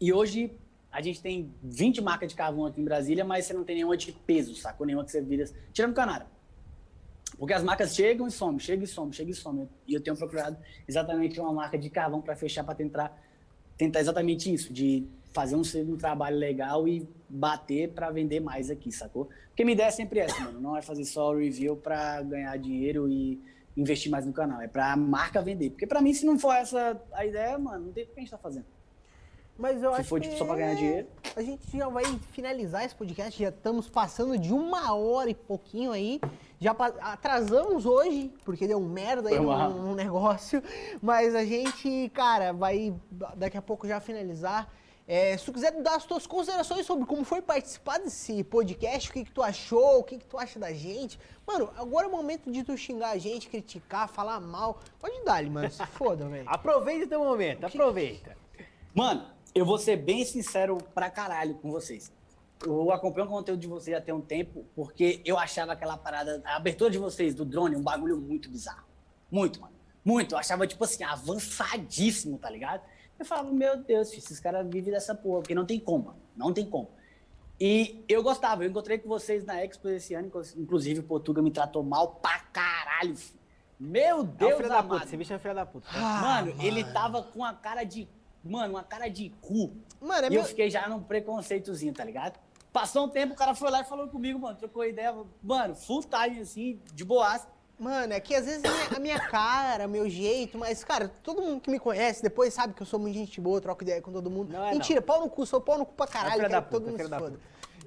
E hoje a gente tem 20 marcas de carvão aqui em Brasília, mas você não tem nenhuma de peso, sacou? Nenhuma que você vira. Tirando o Canário. Porque as marcas chegam e somem, chegam e somem, chegam e somem. E eu tenho procurado exatamente uma marca de carvão para fechar, para tentar tentar exatamente isso, de fazer um, um trabalho legal e bater para vender mais aqui, sacou? Porque minha ideia é sempre essa, mano. Não é fazer só review para ganhar dinheiro e investir mais no canal. É pra marca vender. Porque para mim, se não for essa a ideia, mano, não tem o que a gente tá fazendo. Mas eu Se acho for, tipo, só pra ganhar dinheiro. A gente já vai finalizar esse podcast, já estamos passando de uma hora e pouquinho aí. Já atrasamos hoje, porque deu merda aí no negócio. Mas a gente, cara, vai daqui a pouco já finalizar. É, se tu quiser dar as tuas considerações sobre como foi participar desse podcast, o que, que tu achou, o que, que tu acha da gente. Mano, agora é o momento de tu xingar a gente, criticar, falar mal. Pode dar, mano. Se foda, velho. Aproveita o teu momento, aproveita. Mano, eu vou ser bem sincero pra caralho com vocês. Eu acompanho o conteúdo de vocês há tem um tempo, porque eu achava aquela parada, a abertura de vocês do drone, um bagulho muito bizarro. Muito, mano. Muito. Eu achava, tipo assim, avançadíssimo, tá ligado? Eu falava, meu Deus, esses caras vivem dessa porra, porque não tem como, mano. Não tem como. E eu gostava, eu encontrei com vocês na Expo esse ano, inclusive o Portuga me tratou mal pra caralho, filho. Meu É Deus, filho da puta, esse bicho é filho da puta. Ah, Mano, ele tava com a cara de. Mano, uma cara de cu. Mano, é e meu... eu fiquei já num preconceitozinho, tá ligado? Passou um tempo, o cara foi lá e falou comigo, mano, trocou ideia. Mano, full time, assim, de boas. Mano, é que às vezes a minha, a minha cara, meu jeito, mas, cara, todo mundo que me conhece depois sabe que eu sou muito gente boa, troco ideia com todo mundo. Não é, Mentira, pau no cu, sou pau no cu pra caralho, quero que todo mundo se da foda.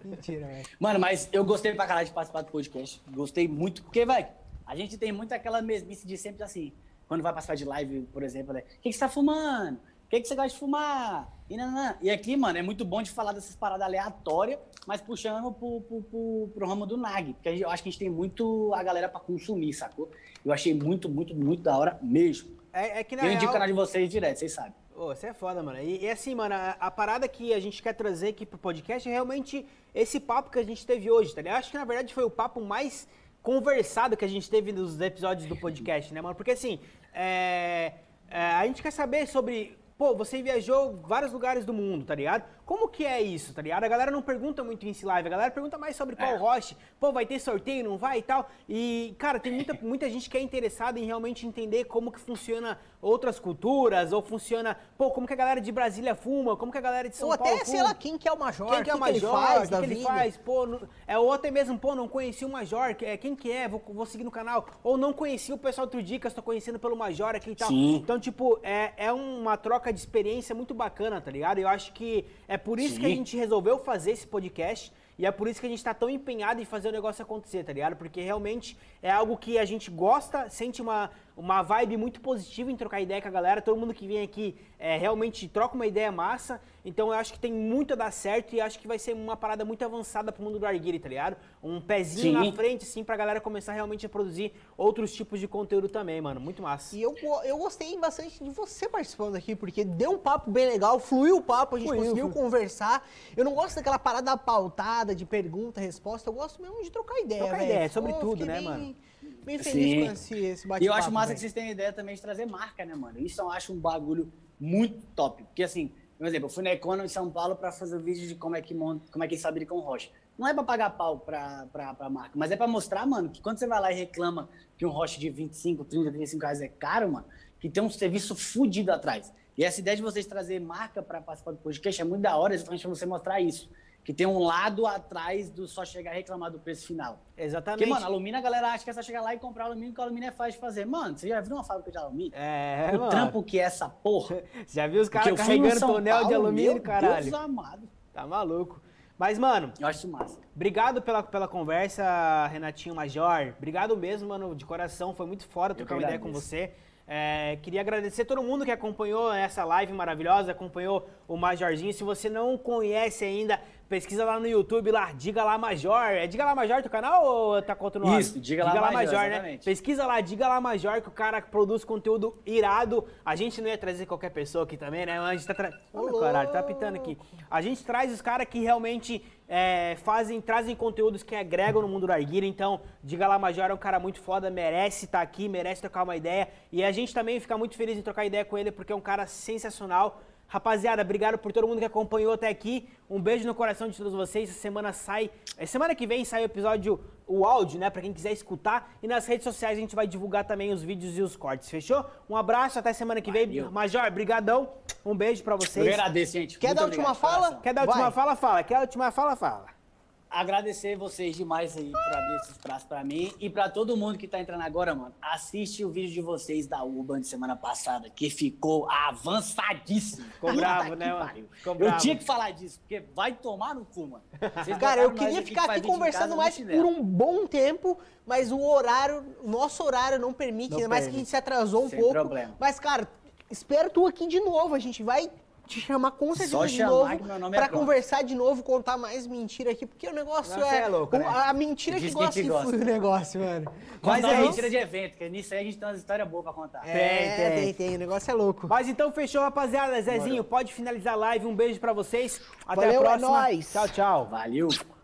Mentira, velho. Mano, mas eu gostei pra caralho de participar do podcast. Gostei muito, porque, velho, a gente tem muito aquela mesmice de sempre assim, quando vai participar de live, por exemplo, né? O que, que você tá fumando? O que, que você gosta de fumar? E, e aqui, mano, é muito bom de falar dessas paradas aleatórias, mas puxando pro, pro, pro, pro ramo do NAG. Porque gente- eu acho que a gente tem muito a galera pra consumir, sacou? Eu achei muito, muito, muito da hora mesmo. É, é que na eu indico o canal de vocês direto, vocês sabem. Ô, você é foda, mano. E, e assim, mano, a, a parada que a gente quer trazer aqui pro podcast é realmente esse papo que a gente teve hoje, tá ligado? Acho que na verdade foi o papo mais conversado que a gente teve nos episódios do podcast, né, mano? Porque assim, é, é, a gente quer saber sobre. Pô, você viajou vários lugares do mundo, tá ligado? Como que é isso, tá ligado? A galera não pergunta muito em live, a galera pergunta mais sobre qual É. host, pô, vai ter sorteio, não vai e tal. E, cara, tem muita, muita gente que é interessada em realmente entender como que funciona outras culturas, ou funciona, pô, como que a galera de Brasília fuma, como que a galera de São Ou Paulo até, sei fuma. lá, quem que é o Major, Quem que é o que ele Major? faz O que, da que ele vida. faz? Pô, não- é, ou até mesmo, pô, não conheci o Major, que- é, quem que é? Vou, vou seguir no canal. Ou não conheci o pessoal que eu estou conhecendo pelo Major aqui e tal. Sim. Então, tipo, é, é uma troca de experiência muito bacana, tá ligado? Eu acho que é por isso Sim. que a gente resolveu fazer esse podcast. E é por isso que a gente tá tão empenhado em fazer o negócio acontecer, tá ligado? Porque realmente é algo que a gente gosta, sente uma, uma vibe muito positiva em trocar ideia com a galera. Todo mundo que vem aqui é, realmente troca uma ideia massa. Então eu acho que tem muito a dar certo e acho que vai ser uma parada muito avançada pro mundo do Arguile, tá ligado? Um pezinho Sim. na frente, assim, pra galera começar realmente a produzir outros tipos de conteúdo também, mano. Muito massa. E eu, eu gostei bastante de você participando aqui, porque deu um papo bem legal, fluiu o papo, a gente Fluiu, conseguiu fluiu. conversar. Eu não gosto daquela parada pautada de pergunta, resposta, eu gosto mesmo de trocar ideia, Trocar ideia, sobre Pô, tudo, né, bem- mano? Bem feliz Sim. com esse, esse E bate-papo. eu acho massa que vocês têm ideia também de trazer marca, né, mano? Isso eu acho um bagulho muito top. Porque, assim, por exemplo, eu fui na Econo em São Paulo pra fazer um vídeo de como é que, monta, como é que eles fabricam rocha. Não é pra pagar pau pra, pra, pra marca, mas é pra mostrar, mano, que quando você vai lá e reclama que um rocha de 25, 30, 35 reais é caro, mano, que tem um serviço fudido atrás. E essa ideia de vocês trazer marca pra participar do podcast é muito da hora, exatamente pra você mostrar isso. Que tem um lado atrás do só chegar e reclamar do preço final. Exatamente. Porque, mano, alumínio, a galera acha que é só chegar lá e comprar alumínio, que o alumínio é fácil de fazer. Mano, você já viu uma fábrica de alumínio? É, o mano. trampo que é essa porra. Já viu os caras carregando tonel de Paulo, alumínio, meu caralho? Deus amado. Tá maluco. Mas, mano, Eu acho massa. Obrigado pela, pela conversa, Renatinho Major. Obrigado mesmo, mano, de coração. Foi muito foda trocar uma ideia com você. É, queria agradecer todo mundo que acompanhou essa live maravilhosa, acompanhou o Majorzinho. Se você não conhece ainda, pesquisa lá no YouTube, lá, Diga Lá Major. É Diga Lá Major teu canal ou tá outro nome? Isso, Diga Lá Major, né? exatamente. Pesquisa lá, Diga Lá Major, que o cara produz conteúdo irado. A gente não ia trazer qualquer pessoa aqui também, né? A gente tá tra... Ô, meu caralho, tá pitando aqui. A gente traz os caras que realmente é, fazem, trazem conteúdos que agregam no mundo do Arguira. Então, Diga Lá Major é um cara muito foda, merece estar aqui, merece trocar uma ideia. E a gente também fica muito feliz em trocar ideia com ele, porque é um cara sensacional. Rapaziada, obrigado por todo mundo que acompanhou até aqui. Um beijo no coração de todos vocês. Essa semana sai. é, Semana que vem sai o episódio, o áudio, né? Pra quem quiser escutar. E nas redes sociais a gente vai divulgar também os vídeos e os cortes, fechou? Um abraço, até semana que vem. Valeu. Major, brigadão. Um beijo pra Eu vocês. agradeço, gente. Quer Muito dar a última fala? Quer dar a última Vai. fala? Fala. Quer a última fala? Fala. Agradecer vocês demais aí por abrir esses pratos pra mim e pra todo mundo que tá entrando agora, mano. Assiste o vídeo de vocês da Urban de semana passada, que ficou avançadíssimo. Ficou bravo, né, mano? Ficou Eu bravo. tinha que falar disso, porque vai tomar no cu, mano. Vocês Cara, eu queria aqui ficar aqui conversando mais por um bom tempo, mas o horário, o nosso horário não permite, Não ainda mais que a gente se atrasou um Sem pouco. problema. Mas, cara, espero tu aqui de novo. A gente vai te chamar com certeza Só de novo nome é conversar de novo, contar mais mentira aqui, porque o negócio Nossa, é, é louco, né? a mentira que gosta que gosta. o negócio, mano. Mas é é mentira de evento, que nisso aí a gente tem umas histórias boas pra contar. É, tem. tem, tem, o negócio é louco. Mas então fechou, rapaziada. Zezinho, pode finalizar a live. Um beijo pra vocês. Até Valeu, a é próxima. nóis. Tchau, tchau. Valeu.